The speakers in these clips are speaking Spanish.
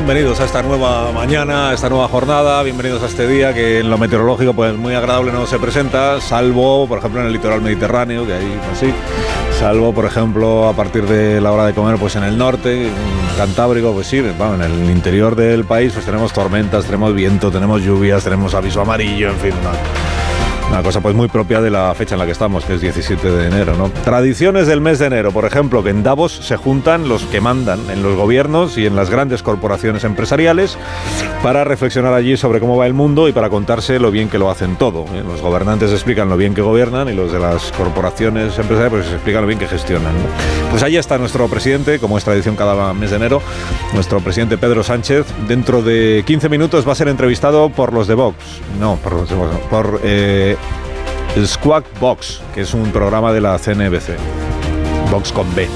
Bienvenidos a esta nueva mañana, a esta nueva jornada, bienvenidos a este día que en lo meteorológico pues muy agradable no se presenta, salvo por ejemplo en el litoral mediterráneo, que ahí pues sí, salvo por ejemplo a partir de la hora de comer pues en el norte, en Cantábrico, pues sí, bueno, en el interior del país pues tenemos tormentas, tenemos viento, tenemos lluvias, tenemos aviso amarillo, en fin, una cosa pues muy propia de la fecha en la que estamos, que es 17 de enero, ¿no? Tradiciones del mes de enero, por ejemplo, que en Davos se juntan los que mandan en los gobiernos y en las grandes corporaciones empresariales para reflexionar allí sobre cómo va el mundo y para contarse lo bien que lo hacen todo. ¿eh? Los gobernantes explican lo bien que gobiernan y los de las corporaciones empresariales pues explican lo bien que gestionan. Pues ahí está nuestro presidente, como es tradición cada mes de enero, nuestro presidente Pedro Sánchez. Dentro de 15 minutos va a ser entrevistado por los de Vox. No, por por eh, Squawk Box, que es un programa de la CNBC. Box con B.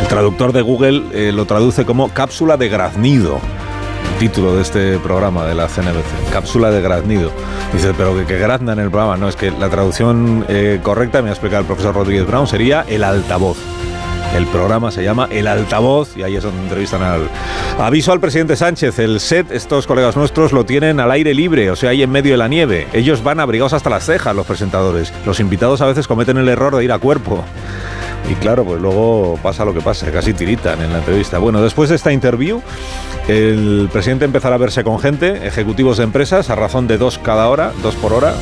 El traductor de Google eh, lo traduce como cápsula de graznido. El título de este programa de la CNBC, cápsula de graznido. Dice, pero que, que grazna en el programa. No, es que la traducción eh, correcta, me ha explicado el profesor Rodríguez Brown, sería el altavoz. El programa se llama El Altavoz y ahí es donde entrevistan al... Aviso al presidente Sánchez, el set, estos colegas nuestros lo tienen al aire libre, o sea, ahí en medio de la nieve. Ellos van abrigados hasta las cejas, los presentadores. Los invitados a veces cometen el error de ir a cuerpo. Y claro, pues luego pasa lo que pasa, casi tiritan en la entrevista. Bueno, después de esta interview, el presidente empezará a verse con gente, ejecutivos de empresas, a razón de dos cada hora, dos por hora,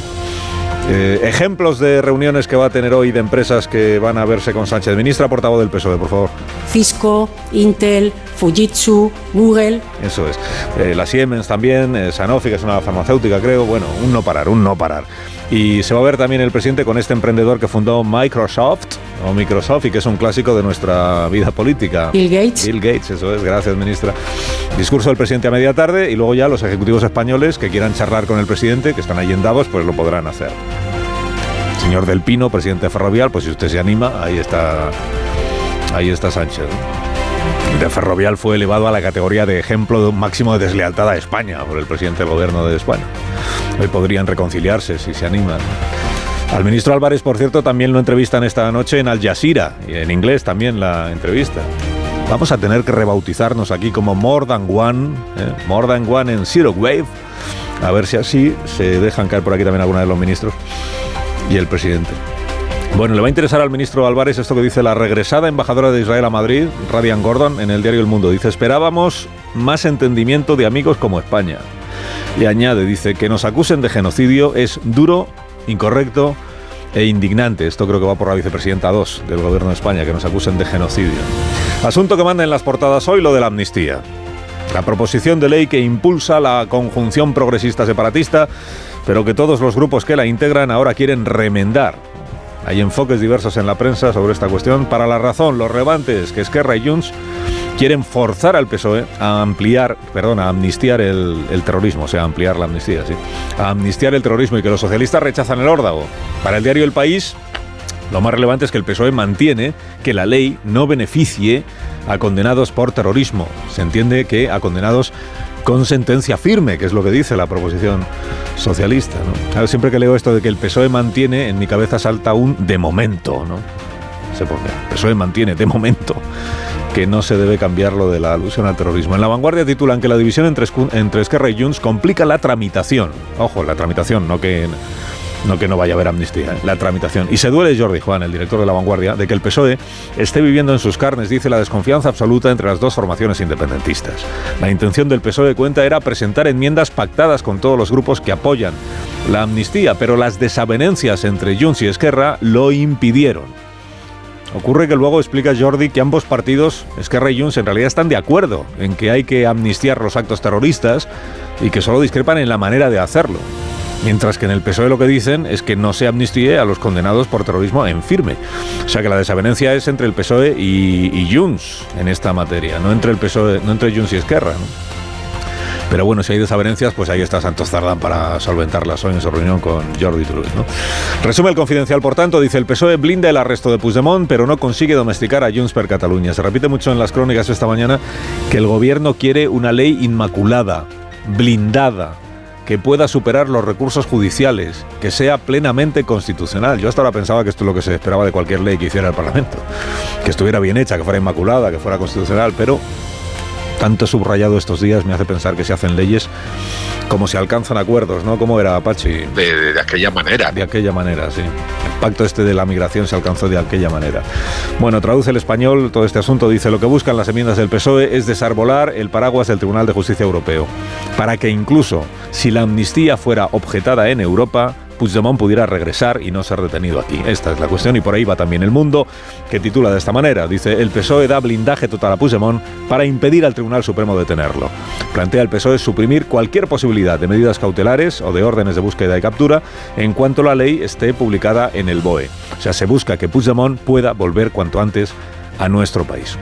eh, ejemplos de reuniones que va a tener hoy de empresas que van a verse con Sánchez. Ministra portavoz del PSOE, por favor. Cisco, Intel, Fujitsu, Google. Eso es. Eh, la Siemens también, eh, Sanofi, que es una farmacéutica, creo. Bueno, un no parar, un no parar. Y se va a ver también el presidente con este emprendedor que fundó Microsoft, o Microsoft, y que es un clásico de nuestra vida política. Bill Gates. Bill Gates, eso es. Gracias, ministra. Discurso del presidente a media tarde y luego ya los ejecutivos españoles que quieran charlar con el presidente, que están allí en Davos, pues lo podrán hacer. Señor Del Pino, presidente ferrovial, pues si usted se anima, ahí está, ahí está Sánchez. De Ferrovial fue elevado a la categoría de ejemplo máximo de deslealtad a España por el presidente del gobierno de España. Hoy podrían reconciliarse si se animan. Al ministro Álvarez, por cierto, también lo entrevistan esta noche en Al Jazeera, y en inglés también la entrevista. Vamos a tener que rebautizarnos aquí como More Than One, ¿eh? More Than One en Zero Wave, a ver si así se dejan caer por aquí también alguna de los ministros y el presidente. Bueno, le va a interesar al ministro Álvarez esto que dice la regresada embajadora de Israel a Madrid, Radian Gordon, en el diario El Mundo. Dice, esperábamos más entendimiento de amigos como España. Y añade, dice, que nos acusen de genocidio es duro, incorrecto e indignante. Esto creo que va por la vicepresidenta 2 del gobierno de España, que nos acusen de genocidio. Asunto que manda en las portadas hoy, lo de la amnistía. La proposición de ley que impulsa la conjunción progresista separatista, pero que todos los grupos que la integran ahora quieren remendar. Hay enfoques diversos en la prensa sobre esta cuestión. Para la razón, los revantes que Esquerra y Junts quieren forzar al PSOE a ampliar, perdón, a amnistiar el, el, terrorismo, o sea, ampliar la amnistía, sí, a amnistiar el terrorismo y que los socialistas rechazan el órdago. Para el diario El País, lo más relevante es que el PSOE mantiene que la ley no beneficie a condenados por terrorismo. Se entiende que a condenados con sentencia firme, que es lo que dice la proposición socialista. ¿no? Siempre que leo esto de que el PSOE mantiene, en mi cabeza salta un de momento. ¿no? Se pone, el PSOE mantiene de momento que no se debe cambiar lo de la alusión al terrorismo. En la vanguardia titulan que la división entre, entre Esquerra y Junts complica la tramitación. Ojo, la tramitación, no que no que no vaya a haber amnistía, ¿eh? la tramitación. Y se duele Jordi Juan, el director de La Vanguardia, de que el PSOE esté viviendo en sus carnes, dice la desconfianza absoluta entre las dos formaciones independentistas. La intención del PSOE cuenta era presentar enmiendas pactadas con todos los grupos que apoyan la amnistía, pero las desavenencias entre Junts y Esquerra lo impidieron. Ocurre que luego explica Jordi que ambos partidos, Esquerra y Junts, en realidad están de acuerdo en que hay que amnistiar los actos terroristas y que solo discrepan en la manera de hacerlo. Mientras que en el PSOE lo que dicen es que no se amnistíe a los condenados por terrorismo en firme. O sea que la desavenencia es entre el PSOE y, y Junts en esta materia, no entre el PSOE, no entre Junts y Esquerra. Pero bueno, si hay desavenencias, pues ahí está Santos Zardán para solventarlas hoy en su reunión con Jordi Turull. Resume el confidencial, por tanto, dice el PSOE blinda el arresto de Puigdemont, pero no consigue domesticar a Junts per Cataluña. Se repite mucho en las crónicas esta mañana que el gobierno quiere una ley inmaculada, blindada, que pueda superar los recursos judiciales, que sea plenamente constitucional. Yo hasta ahora pensaba que esto es lo que se esperaba de cualquier ley que hiciera el Parlamento, que estuviera bien hecha, que fuera inmaculada, que fuera constitucional, pero tanto subrayado estos días me hace pensar que se hacen leyes como se alcanzan acuerdos, ¿no? ¿Cómo era Apache? De, aquella manera. De aquella manera, sí. El pacto este de la migración se alcanzó de aquella manera. Bueno, traduce el español todo este asunto. Dice, lo que buscan las enmiendas del PSOE es desarbolar el paraguas del Tribunal de Justicia Europeo, para que incluso si la amnistía fuera objetada en Europa, Puigdemont pudiera regresar y no ser detenido aquí. Esta es la cuestión y por ahí va también el mundo, que titula de esta manera. Dice, el PSOE da blindaje total a Puigdemont para impedir al Tribunal Supremo detenerlo. Plantea el PSOE suprimir cualquier posibilidad de medidas cautelares o de órdenes de búsqueda y captura en cuanto la ley esté publicada en el BOE. O sea, se busca que Puigdemont pueda volver cuanto antes a nuestro país.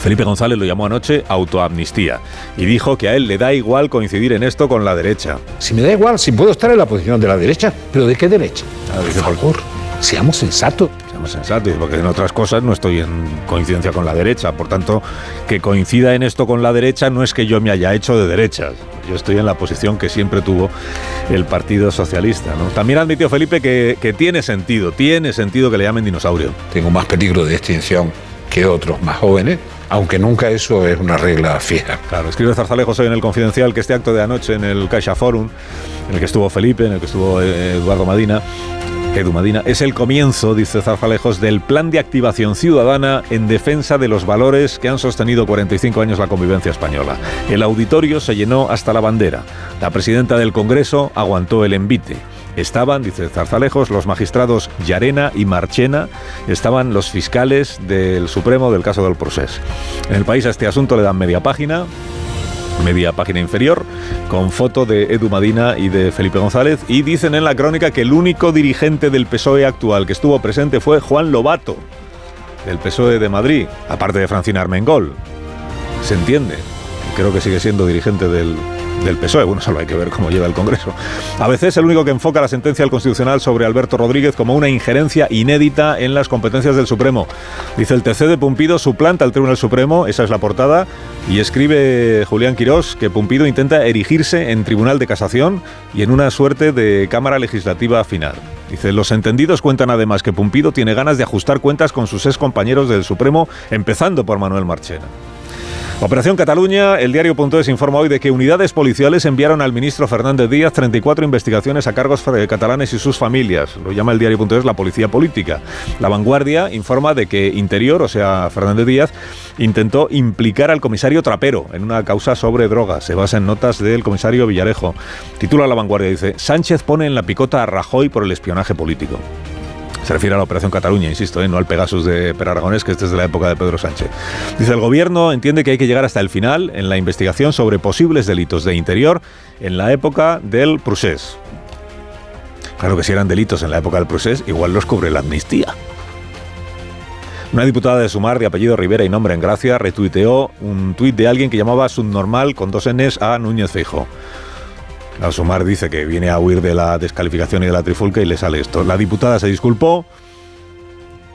Felipe González lo llamó anoche autoamnistía y dijo que a él le da igual coincidir en esto con la derecha. Si me da igual, si puedo estar en la posición de la derecha, pero ¿de qué derecha? Por favor, seamos sensatos. Seamos sensatos, porque en otras cosas no estoy en coincidencia con la derecha. Por tanto, que coincida en esto con la derecha no es que yo me haya hecho de derechas. Yo estoy en la posición que siempre tuvo el Partido Socialista. ¿no? También admitió Felipe que, que tiene sentido, tiene sentido que le llamen dinosaurio. Tengo más peligro de extinción que otros más jóvenes aunque nunca eso es una regla fija. Claro, escribe Zarzalejos hoy en el Confidencial que este acto de anoche en el Caixa Forum, en el que estuvo Felipe, en el que estuvo eh, Eduardo Madina, Edu Madina, es el comienzo, dice Zarzalejos, del plan de activación ciudadana en defensa de los valores que han sostenido 45 años la convivencia española. El auditorio se llenó hasta la bandera. La presidenta del Congreso aguantó el envite. Estaban, dice Zarzalejos, los magistrados Llarena y Marchena, estaban los fiscales del Supremo del caso del Procés. En el país a este asunto le dan media página, media página inferior, con foto de Edu Madina y de Felipe González, y dicen en la crónica que el único dirigente del PSOE actual que estuvo presente fue Juan Lobato, del PSOE de Madrid, aparte de Francina Armengol. ¿Se entiende? Creo que sigue siendo dirigente del, del PSOE. Bueno, solo hay que ver cómo lleva el Congreso. A veces es el único que enfoca la sentencia del Constitucional sobre Alberto Rodríguez como una injerencia inédita en las competencias del Supremo. Dice el TC de Pumpido suplanta al Tribunal Supremo, esa es la portada, y escribe Julián Quirós que Pumpido intenta erigirse en Tribunal de Casación y en una suerte de Cámara Legislativa final. Dice, los entendidos cuentan además que Pumpido tiene ganas de ajustar cuentas con sus ex compañeros del Supremo, empezando por Manuel Marchena. Operación Cataluña, el diario.es informa hoy de que unidades policiales enviaron al ministro Fernández Díaz 34 investigaciones a cargos catalanes y sus familias. Lo llama el diario.es la policía política. La vanguardia informa de que Interior, o sea, Fernández Díaz, intentó implicar al comisario Trapero en una causa sobre drogas. Se basa en notas del comisario Villarejo. Titula la vanguardia, dice, Sánchez pone en la picota a Rajoy por el espionaje político. Se refiere a la Operación Cataluña, insisto, ¿eh? no al Pegasus de Per Aragonés, que este es de la época de Pedro Sánchez. Dice, el gobierno entiende que hay que llegar hasta el final en la investigación sobre posibles delitos de interior en la época del procés. Claro que si eran delitos en la época del procés, igual los cubre la amnistía. Una diputada de Sumar, de apellido Rivera y nombre en gracia, retuiteó un tuit de alguien que llamaba subnormal con dos Ns a Núñez Feijóo. La Sumar dice que viene a huir de la descalificación y de la trifulca y le sale esto. La diputada se disculpó.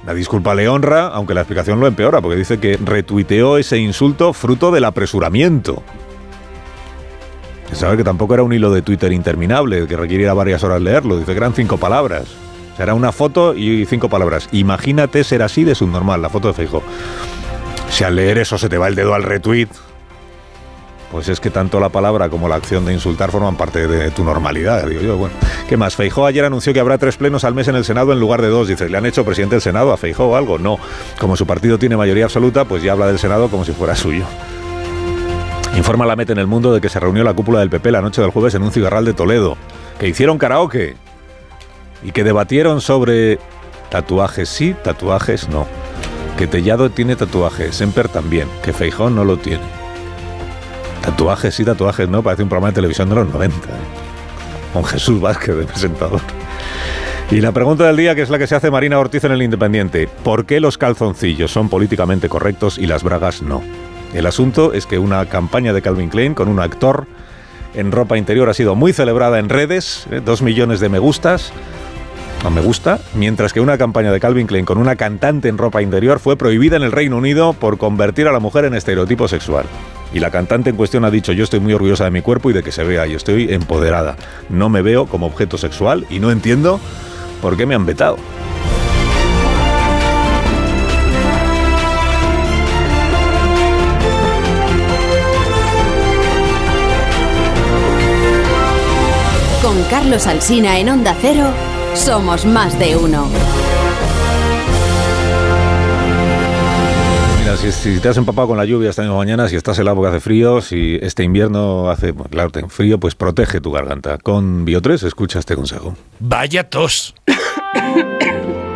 La disculpa le honra, aunque la explicación lo empeora, porque dice que retuiteó ese insulto fruto del apresuramiento. Se sabe que tampoco era un hilo de Twitter interminable, que requiriera varias horas leerlo. Dice que eran cinco palabras. O sea, era una foto y cinco palabras. Imagínate ser así de subnormal, la foto de Feijo. Si al leer eso se te va el dedo al retweet, pues es que tanto la palabra como la acción de insultar forman parte de tu normalidad, digo yo. ¿qué más? Feijó ayer anunció que habrá tres plenos al mes en el Senado en lugar de dos. Dice, ¿le han hecho presidente del Senado a Feijó o algo? No. Como su partido tiene mayoría absoluta, pues ya habla del Senado como si fuera suyo. Informa la MET en el mundo de que se reunió la cúpula del PP la noche del jueves en un cigarral de Toledo, que hicieron karaoke y que debatieron sobre tatuajes sí, tatuajes no. Que Tellado tiene tatuajes, Semper también, que Feijón no lo tiene. Tatuajes sí, tatuajes no, parece un programa de televisión de los 90. ¿eh? con Jesús Vázquez de presentador. Y la pregunta del día, que es la que se hace Marina Ortiz en el Independiente, ¿por qué los calzoncillos son políticamente correctos y las bragas no? El asunto es que una campaña de Calvin Klein con un actor en ropa interior ha sido muy celebrada en redes, ¿eh? dos millones de me gustas, no me gusta, mientras que una campaña de Calvin Klein con una cantante en ropa interior fue prohibida en el Reino Unido por convertir a la mujer en estereotipo sexual. Y la cantante en cuestión ha dicho, yo estoy muy orgullosa de mi cuerpo y de que se vea, y estoy empoderada. No me veo como objeto sexual y no entiendo por qué me han vetado. Con Carlos Alsina en Onda Cero, somos más de uno. Si, si te has empapado con la lluvia esta misma mañana, si estás la época hace frío, si este invierno hace, bueno, claro, ten frío, pues protege tu garganta. Con Bio3 escucha este consejo. Vaya tos.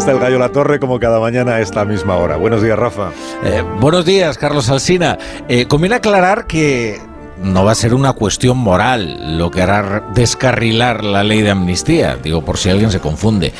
Está el gallo La Torre como cada mañana a esta misma hora. Buenos días, Rafa. Eh, buenos días, Carlos Alsina. Eh, conviene aclarar que no va a ser una cuestión moral lo que hará descarrilar la ley de amnistía, digo por si alguien se confunde.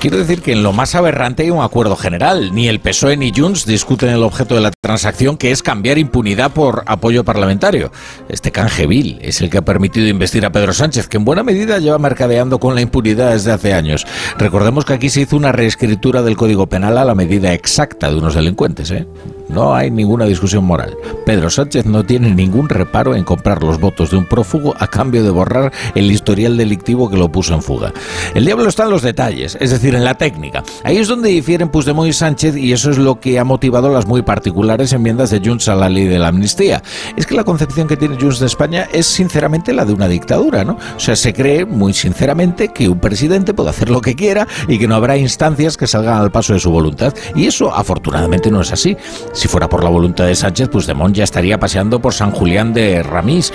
Quiero decir que en lo más aberrante hay un acuerdo general. Ni el PSOE ni Junts discuten el objeto de la transacción, que es cambiar impunidad por apoyo parlamentario. Este canje vil es el que ha permitido investir a Pedro Sánchez, que en buena medida lleva mercadeando con la impunidad desde hace años. Recordemos que aquí se hizo una reescritura del Código Penal a la medida exacta de unos delincuentes, ¿eh? No hay ninguna discusión moral. Pedro Sánchez no tiene ningún reparo en comprar los votos de un prófugo a cambio de borrar el historial delictivo que lo puso en fuga. El diablo está en los detalles, es decir, en la técnica. Ahí es donde difieren Puigdemont y Sánchez y eso es lo que ha motivado las muy particulares enmiendas de Junts a la ley de la amnistía. Es que la concepción que tiene Junts de España es sinceramente la de una dictadura, ¿no? O sea, se cree muy sinceramente que un presidente puede hacer lo que quiera y que no habrá instancias que salgan al paso de su voluntad. Y eso afortunadamente no es así. Si fuera por la voluntad de Sánchez, Puigdemont ya estaría paseando por San Julián de Ramís.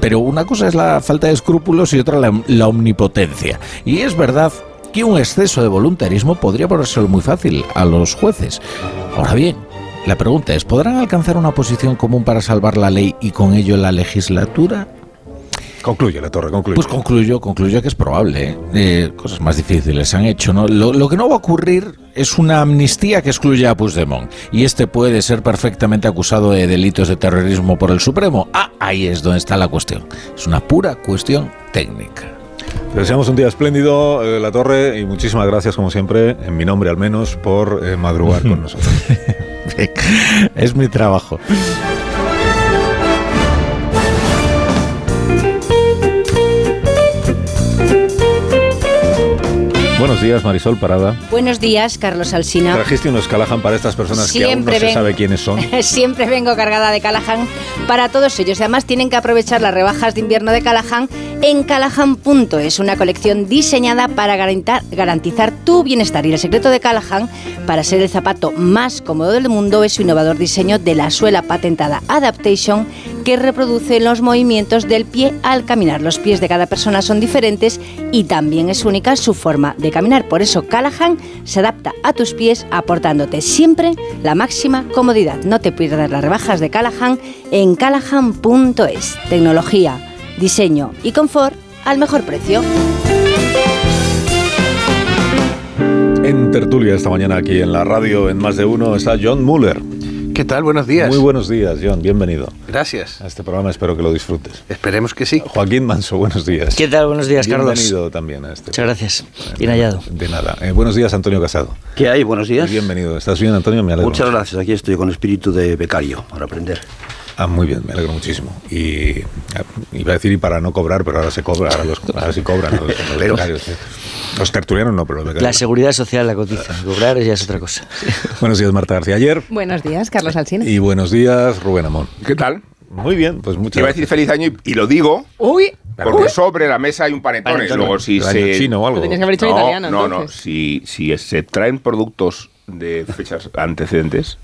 Pero una cosa es la falta de escrúpulos y otra la, la omnipotencia. Y es verdad que un exceso de voluntarismo podría ponérselo muy fácil a los jueces. Ahora bien, la pregunta es, ¿podrán alcanzar una posición común para salvar la ley y con ello la legislatura? Concluye, La Torre, concluye. Pues concluyo, concluyo que es probable. ¿eh? Eh, cosas más difíciles se han hecho, ¿no? Lo, lo, que no va a ocurrir es una amnistía que excluya a Puigdemont. Y este puede ser perfectamente acusado de delitos de terrorismo por el Supremo. Ah, ahí es donde está la cuestión. Es una pura cuestión técnica. Te deseamos un día espléndido, eh, La Torre, y muchísimas gracias, como siempre, en mi nombre al menos, por eh, madrugar con nosotros. es mi trabajo. Buenos días, Marisol Parada. Buenos días, Carlos Alsina. Trajiste unos Callahan para estas personas que aún no se sabe quiénes son. Siempre vengo cargada de Callahan para todos ellos. Además, tienen que aprovechar las rebajas de invierno de Callahan en Callahan.es, una colección diseñada para garantizar tu bienestar. Y el secreto de Callahan para ser el zapato más cómodo del mundo es su innovador diseño de la suela patentada Adaptation que reproduce los movimientos del pie al caminar. Los pies de cada persona son diferentes y también es única su forma de caminar. Por eso Callahan se adapta a tus pies aportándote siempre la máxima comodidad. No te pierdas las rebajas de Callahan en callahan.es. Tecnología, diseño y confort al mejor precio. En tertulia esta mañana aquí en la radio, en más de uno, está John Muller. ¿Qué tal? Buenos días. Muy buenos días, John. Bienvenido Gracias. a este programa. Espero que lo disfrutes. Esperemos que sí. Joaquín Manso, buenos días. ¿Qué tal? Buenos días, Carlos. Bienvenido también a este. Muchas gracias. Bien hallado. De nada. Eh, buenos días, Antonio Casado. ¿Qué hay? Buenos días. Bienvenido. ¿Estás bien, Antonio? Me alegro. Muchas gracias. Aquí estoy con espíritu de becario para aprender. Ah, muy bien, me alegro muchísimo. Y ah, iba a decir y para no cobrar, pero ahora se cobra, ahora, los, ahora sí cobran los, los becarios, ¿eh? Los tertulianos no, pero los becarios. La seguridad social la cotiza. Cobrar ya es otra cosa. Buenos días, Marta García. Ayer. Buenos días, Carlos Alsina. Y buenos días, Rubén Amón. ¿Qué tal? Muy bien, pues muchas Iba a decir feliz año y, y lo digo Uy, porque sobre la mesa hay un. Panetone. Luego si se chino o algo. Lo tenías que haber dicho en no, italiano, no, no. entonces. Si, si se traen productos de fechas antecedentes,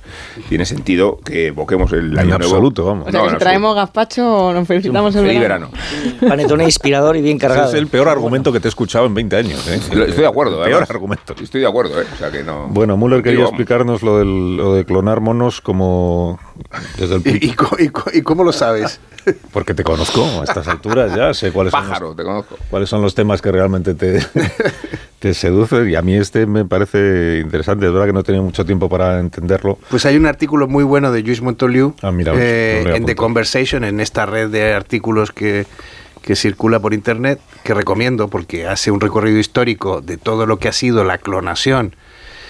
tiene sentido que evoquemos el En año nuevo. absoluto, vamos. o sea No, que si traemos gazpacho nos felicitamos el Feliz verano. verano. Panetone inspirador y bien Ese cargado. es el peor argumento que te he escuchado en 20 años. ¿eh? Estoy de acuerdo. El peor argumento. Estoy de acuerdo, ¿eh? O sea que no. Bueno, Müller quería Digo, explicarnos lo, del- lo de clonar monos como desde el ¿Y, y cómo lo sabes? porque te conozco a estas alturas ya sé cuáles son Pájaro, los, te conozco. cuáles son los temas que realmente te, te seducen y a mí este me parece interesante es verdad que no he tenido mucho tiempo para entenderlo Pues hay un artículo muy bueno de Luis Montoliu Ah, mira, eh, en The. Conversation, en esta red de artículos que, que circula por internet, que recomiendo porque hace un recorrido histórico de todo lo que ha sido la clonación.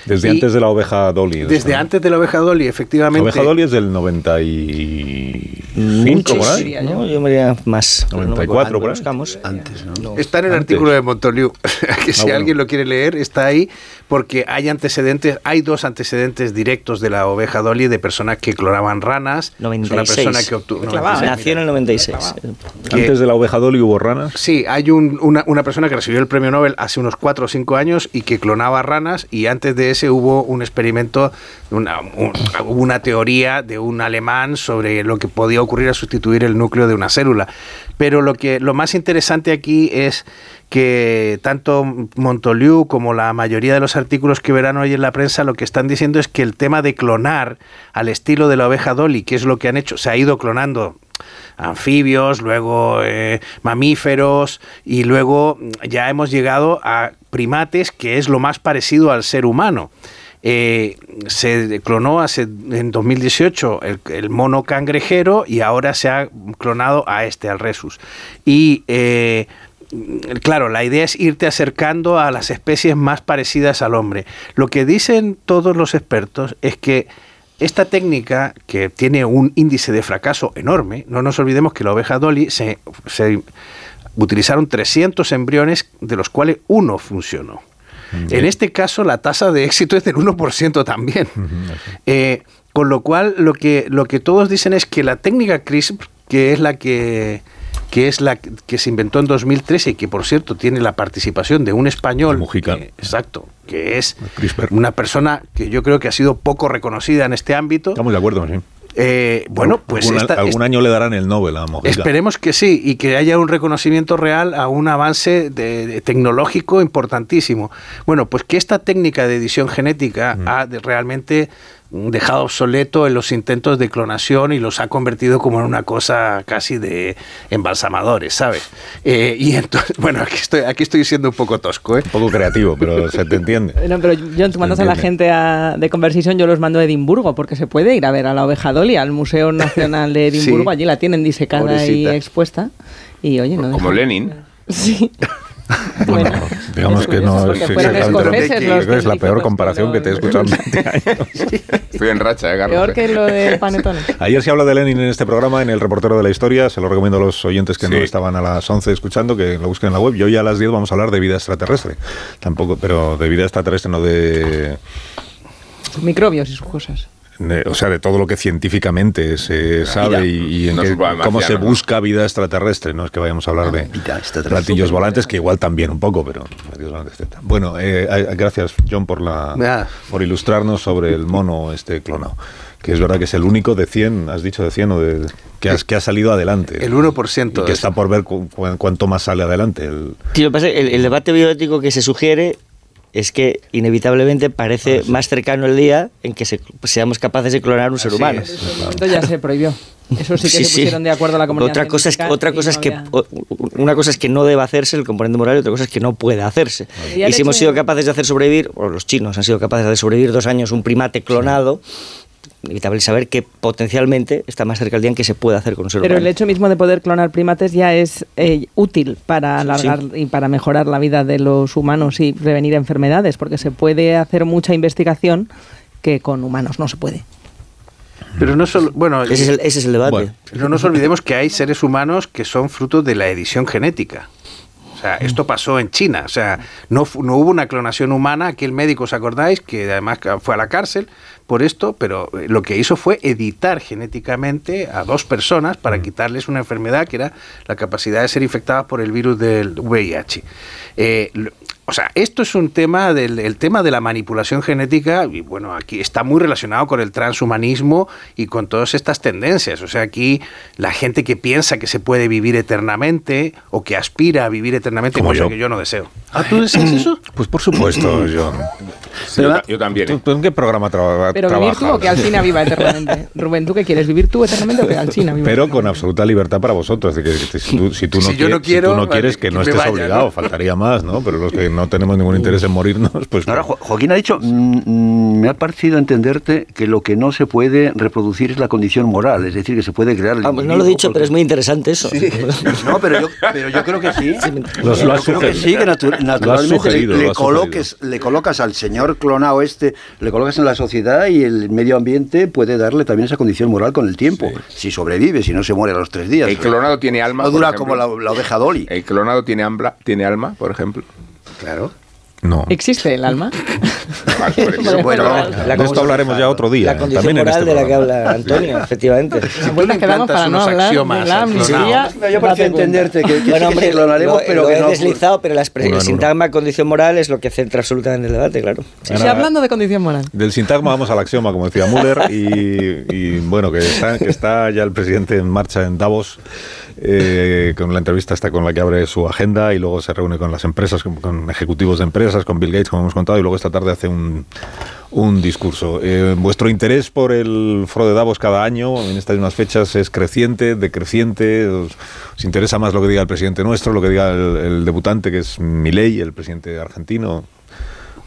Desde Y- antes de la oveja Dolly Desde antes de la oveja Dolly, la efectivamente. oveja Dolly es del 95 Muchos, por ahí yo. Yo me diría más. pero no me 94 acuerdo, por ahí. buscamos. Antes, Está en el Antes. artículo de Montoliu, que si bueno. alguien lo quiere leer, está ahí, porque hay antecedentes, hay dos antecedentes directos de la oveja Dolly de personas que clonaban ranas. Es 96. una persona que obtuvo. ¿eh? Nació en el 96. que- antes de la oveja Dolly hubo ranas Sí, hay un- una, una persona que recibió el premio Nobel hace unos 4 o 5 años y que clonaba ranas y antes de hubo un experimento, una, una teoría de un alemán sobre lo que podía ocurrir a sustituir el núcleo de una célula. Pero lo, que, lo más interesante aquí es que tanto Montoliu como la mayoría de los artículos que verán hoy en la prensa lo que están diciendo es que el tema de clonar al estilo de la oveja Dolly, que es lo que han hecho, se ha ido clonando anfibios, luego eh, mamíferos y luego mm, ya hemos llegado a primates, que es lo más parecido al ser humano. Eh, se clonó hace, en 2018 el, el mono cangrejero y ahora se ha clonado a este, al Resus. Y eh, claro, la idea es irte acercando a las especies más parecidas al hombre. Lo que dicen todos los expertos es que esta técnica, que tiene un índice de fracaso enorme, no nos olvidemos que la oveja Dolly se, se utilizaron 300 embriones, de los cuales uno funcionó. En este caso, la tasa de éxito es del 1% también. Eh, con lo cual, lo que, lo que todos dicen es que la técnica CRISPR, que es la que que es la que se inventó en 2013 y que por cierto tiene la participación de un español, que- exacto, que es una persona que yo creo que ha sido poco reconocida en este ámbito. estamos de acuerdo sí. Eh, bueno, pues algún, esta- algún esta- año le darán el Nobel a Mojica Esperemos que sí y que haya un reconocimiento real a un avance de- de tecnológico importantísimo. Bueno, pues que esta técnica de edición genética ha de- realmente dejado obsoleto en los intentos de clonación y los ha convertido como en una cosa casi de embalsamadores, ¿sabes? Eh, y entonces, bueno, aquí estoy, aquí estoy siendo un poco tosco, ¿eh? Un poco creativo, pero se te entiende. No, pero John, tú mandas a la gente a- de Conversation, yo los mando a Edimburgo, porque se puede ir a ver a la oveja Dolly, al Museo Nacional de Edimburgo, Sí. allí la tienen disecada Pobrecita. y expuesta. Y oye, no Como deja- Lenin. Sí. Bueno, digamos que no es, que es la peor comparación que te he escuchado en 20 años. Estoy en racha, ¿eh, Carlos? Peor que lo de Panetone. Ayer se habla de Lenin en este programa, en el reportero de la historia. Se lo recomiendo a los oyentes que no estaban a las 11 escuchando, que lo busquen en la web. Y hoy a las 10 vamos a hablar de vida extraterrestre. Tampoco, pero de vida extraterrestre, no de. Microbios y sus cosas. De- o sea, de todo lo que científicamente se sabe y, y en No qué- es un problema cómo se busca vida extraterrestre. No es que vayamos a hablar de platillos volantes, que igual también un poco, pero. Bueno, eh, gracias, John, por, la, Ah. por ilustrarnos sobre el mono este clonado. Que es verdad que es el único de 100, has dicho de 100, o de, que, has- que ha salido adelante. El 1%. Y que es- está por ver cu- cu- cuánto más sale adelante. El, Sí, lo que pasa es que el, el debate bioético que se sugiere es que inevitablemente parece más cercano el día en que se- seamos capaces de clonar un ser humano. es. En ese momento ya se prohibió. Eso sí que Sí, se sí. pusieron de acuerdo la comunidad Otra cosa es que, otra es no que había- o- una cosa es que no debe hacerse el componente moral y otra cosa es que no puede hacerse. Y si hemos sido capaces de hacer sobrevivir, o los chinos han sido capaces de sobrevivir dos años un primate clonado, inevitable saber que potencialmente está más cerca el día en que se puede hacer con un ser Pero el humano. hecho mismo de poder clonar primates ya es eh, útil para alargar y para mejorar la vida de los humanos y prevenir enfermedades, porque se puede hacer mucha investigación que con humanos no se puede. Pero no solo, bueno, Ese es el, ese es el debate. Bueno. no nos olvidemos que hay seres humanos que son fruto de la edición genética. O sea, esto pasó en China. O sea, no, no hubo una clonación humana. Aquel médico, ¿os acordáis? Que además fue a la cárcel por esto, pero eh, lo que hizo fue editar genéticamente a dos personas para quitarles una enfermedad que era la capacidad de ser infectadas por el virus del VIH. Eh, o sea, esto es un tema del el tema de la manipulación genética y bueno, aquí está muy relacionado con el transhumanismo y con todas estas tendencias. O sea, aquí la gente que piensa que se puede vivir eternamente o que aspira a vivir eternamente, Como cosa yo. que yo no deseo. ¿Ah, tú deseas eso? Pues por supuesto, John. Sí, yo, yo también. ¿Tú, ¿eh? tú en qué programa traba- Pero vivir tú trabajas? o que Alcina viva eternamente. Rubén, ¿tú qué quieres? ¿Vivir tú eternamente o que Alcina viva Pero con absoluta libertad para vosotros. de que, que si tú, no, Si tú no quieres que que no estés vaya, obligado, ¿no? faltaría más, ¿no? Pero los que no tenemos ningún interés en morirnos, pues Ahora, Jo- Joaquín ha dicho, mm, mm, me ha parecido entenderte que lo que no se puede reproducir es la condición moral, es decir, que se puede crear el Vamos, no lo he dicho, porque- pero es muy interesante eso. Sí. No, pero yo, pero yo creo que sí. Los- lo has Yo creo que sugerido. sí, que natu- naturalmente sugerido, le, coloques, le colocas al señor clonado este, le colocas en la sociedad y el medio ambiente puede darle también esa condición moral con el tiempo. Si sobrevive, si no se muere a los tres días. El clonado tiene alma. No dura como la, la oveja Dolly. El clonado tiene, ambla, tiene alma, por ejemplo. Claro. No. ¿Existe el alma? Bueno, de esto hablaremos ya otro día. La condición También en moral este de la que habla Antonio, efectivamente. La vuelta que damos para no hablar de la amnistía. Yo parecía entenderte que, que Bueno, sí que hombre, sí clonaremos, lo, pero lo que he no. deslizado, pero la en el sintagma condición moral es lo que centra absolutamente el debate, claro. Sí, hablando de condición moral. Del sintagma vamos al axioma, como decía Müller, y, y, bueno, que está, que está ya el presidente en marcha en Davos, eh, con la entrevista está con la que abre su agenda y luego se reúne con las empresas, con, ejecutivos de empresas, con Bill Gates, como hemos contado, y luego esta tarde hace un, discurso. Eh, ¿Vuestro interés por el foro de Davos cada año, en estas mismas fechas, es creciente, decreciente? ¿Os, os interesa más lo que diga el presidente nuestro, lo que diga el, el debutante, que es Milei, el presidente argentino?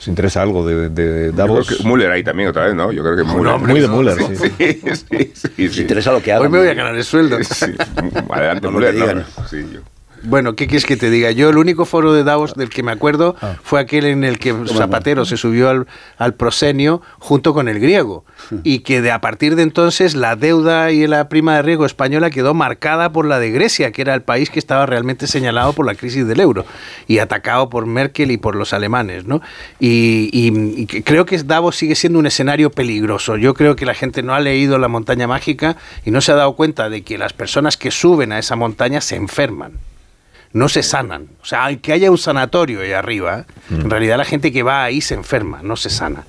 ¿Os interesa algo de, de Yo Davos? creo que Müller ahí también otra vez, ¿no? Yo creo que Müller. Muy de Müller, sí. Sí, sí, sí, sí. interesa lo que haga. Hoy me voy a ganar el sueldo. Sí. Adelante, No lo que Müller. no, sí, yo. Bueno, ¿qué quieres que te diga? Yo el único foro de Davos del que me acuerdo fue aquel en el que Zapatero se subió al, al proscenio junto con el griego y que de a partir de entonces la deuda y la prima de riesgo española quedó marcada por la de Grecia, que era el país que estaba realmente señalado por la crisis del euro y atacado por Merkel y por los alemanes, ¿no? Y, y- y creo que Davos sigue siendo un escenario peligroso. Yo creo que la gente no ha leído La montaña mágica y no se ha dado cuenta de que las personas que suben a esa montaña se enferman no se sanan. O sea, aunque haya un sanatorio ahí arriba, en realidad la gente que va ahí se enferma, no se sana.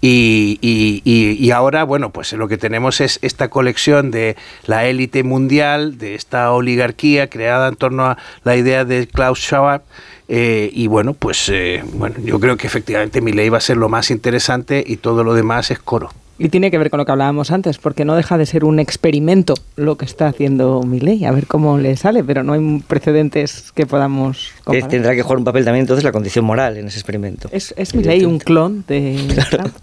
Y, y- y- y ahora, bueno, pues lo que tenemos es esta colección de la élite mundial, de esta oligarquía creada en torno a la idea de Klaus Schwab. eh, y bueno, pues eh, bueno, yo creo que efectivamente mi ley va a ser lo más interesante y todo lo demás es coro. Y tiene que ver con lo que hablábamos antes, porque no deja de ser un experimento lo que está haciendo Milei, a ver cómo le sale, pero no hay precedentes que podamos comparar. tendrá que jugar un papel también entonces la condición moral en ese experimento. ¿Es, es Milei un clon de Trump?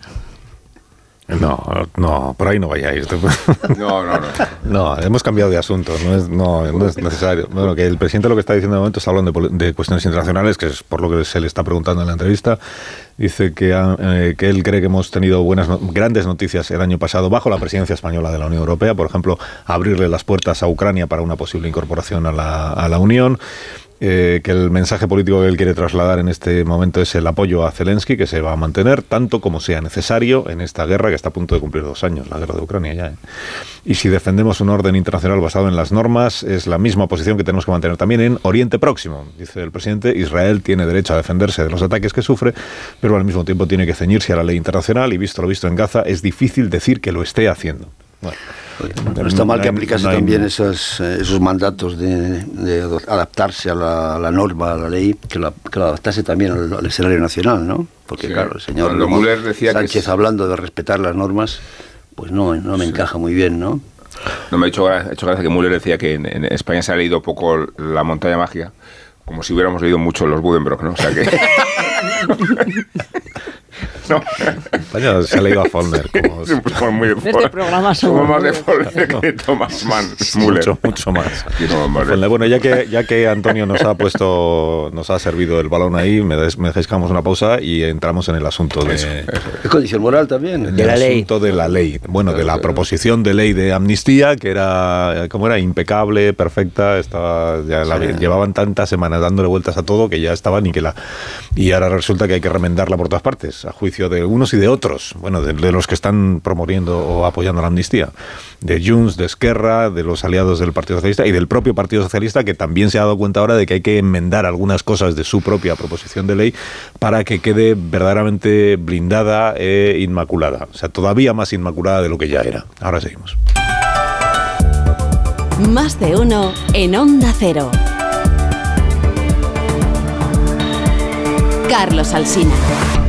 No, no, por ahí no vayáis. No, no, no. No, hemos cambiado de asunto, no es, no, no es necesario. Bueno, que el presidente lo que está diciendo de momento está hablando de, de cuestiones internacionales, que es por lo que se le está preguntando en la entrevista. Dice que, eh, que él cree que hemos tenido buenas, no- grandes noticias el año pasado bajo la presidencia española de la Unión Europea, por ejemplo, abrirle las puertas a Ucrania para una posible incorporación a la, a la Unión. Eh, que el mensaje político que él quiere trasladar en este momento es el apoyo a Zelensky, que se va a mantener tanto como sea necesario en esta guerra que está a punto de cumplir dos años, la guerra de Ucrania ya. ¿eh? Y si defendemos un orden internacional basado en las normas, es la misma posición que tenemos que mantener también en Oriente Próximo. Dice el presidente, Israel tiene derecho a defenderse de los ataques que sufre, pero al mismo tiempo tiene que ceñirse a la ley internacional y visto lo visto en Gaza, es difícil decir que lo esté haciendo. Bueno, No está mal que aplicase no hay- también esos, eh, esos mandatos de, de adaptarse a la, a la norma, a la ley, que la, que la adaptase también al, al escenario nacional, ¿no? Porque Sí. claro, el señor Cuando Müller decía que Sánchez hablando de respetar las normas, pues no, no me encaja muy bien, ¿no? No me ha hecho, ha hecho gracia que Müller decía que en, en España se ha leído poco La montaña mágica, como si hubiéramos leído mucho los Budenbrock, ¿no? O sea que... España se ha leído a Follner. Como, Somos muy de Este programa Somos más de muy- Follner que Thomas Mann. Müller. mucho, mucho más. No. Follner. Bueno, ya que, ya que Antonio nos ha puesto, nos ha servido el balón ahí, me, des- me dejáis que hagamos una pausa y entramos en el asunto de, Es condición moral también. en el asunto de la ley. Bueno, de la proposición de ley de amnistía, que era, como era? Impecable, perfecta, estaba, ya la- Sí. llevaban tantas semanas dándole vueltas a todo que ya estaba ni que la... Y ahora resulta que hay que remendarla por todas partes, a juicio de unos y de otros, bueno, de, de los que están promoviendo o apoyando la amnistía, de Junts, de Esquerra, de los aliados del Partido Socialista y del propio Partido Socialista, que también se ha dado cuenta ahora de que hay que enmendar algunas cosas de su propia proposición de ley para que quede verdaderamente blindada e inmaculada. O sea, todavía más inmaculada de lo que ya era. Ahora seguimos. Más de uno en Onda Cero. Carlos Alsina.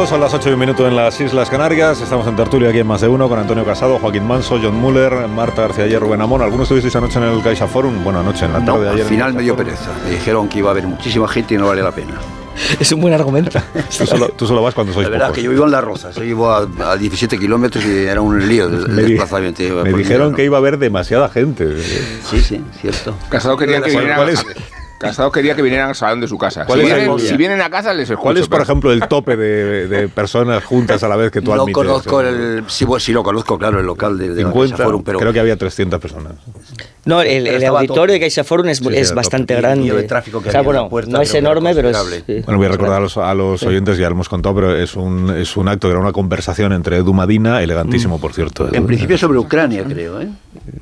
Las 9 y un minuto, son las 8 y un minuto en las Islas Canarias. Estamos en tertulia aquí en Más de Uno con Antonio Casado, Joaquín Manso, John Muller, Marta García Ayer, Rubén Amón. ¿Algunos estuvisteis anoche en el Caixa Forum? Bueno, anoche, en la No, tarde de ayer. al final me dio pereza. Me dijeron que iba a haber muchísima gente y no vale la pena. Es un buen argumento. Tú solo, tú solo vas cuando sois La verdad pocos. que yo vivo en Las Rozas, yo vivo a, a 17 kilómetros y era un lío el, desplazamiento. Me dijeron invierno. que iba a haber demasiada gente. Sí, sí, cierto. Casado quería que ¿Cuál- vinieran es? Casado quería que vinieran al salón de su casa. ¿Cuál si, vienen, si vienen a casa les escucho. ¿Cuál es, por pero- ejemplo, el tope de, de personas juntas a la vez que tú No admites? conozco el... Sí, bueno, sí lo conozco, claro, el local de, de la 50, Caixa Forum, pero... creo que había 300 personas. No, el, auditorio de Caixa Forum es, Sí, bastante grande. el tráfico que o sea, había en la bueno, puerta no es enorme, pero es, sí. Bueno, voy a recordar a los, a los Sí. oyentes, ya lo hemos contado, pero es un, es un acto que era una conversación entre Edu Madina, elegantísimo, por cierto. En principio sobre Ucrania, creo, ¿eh?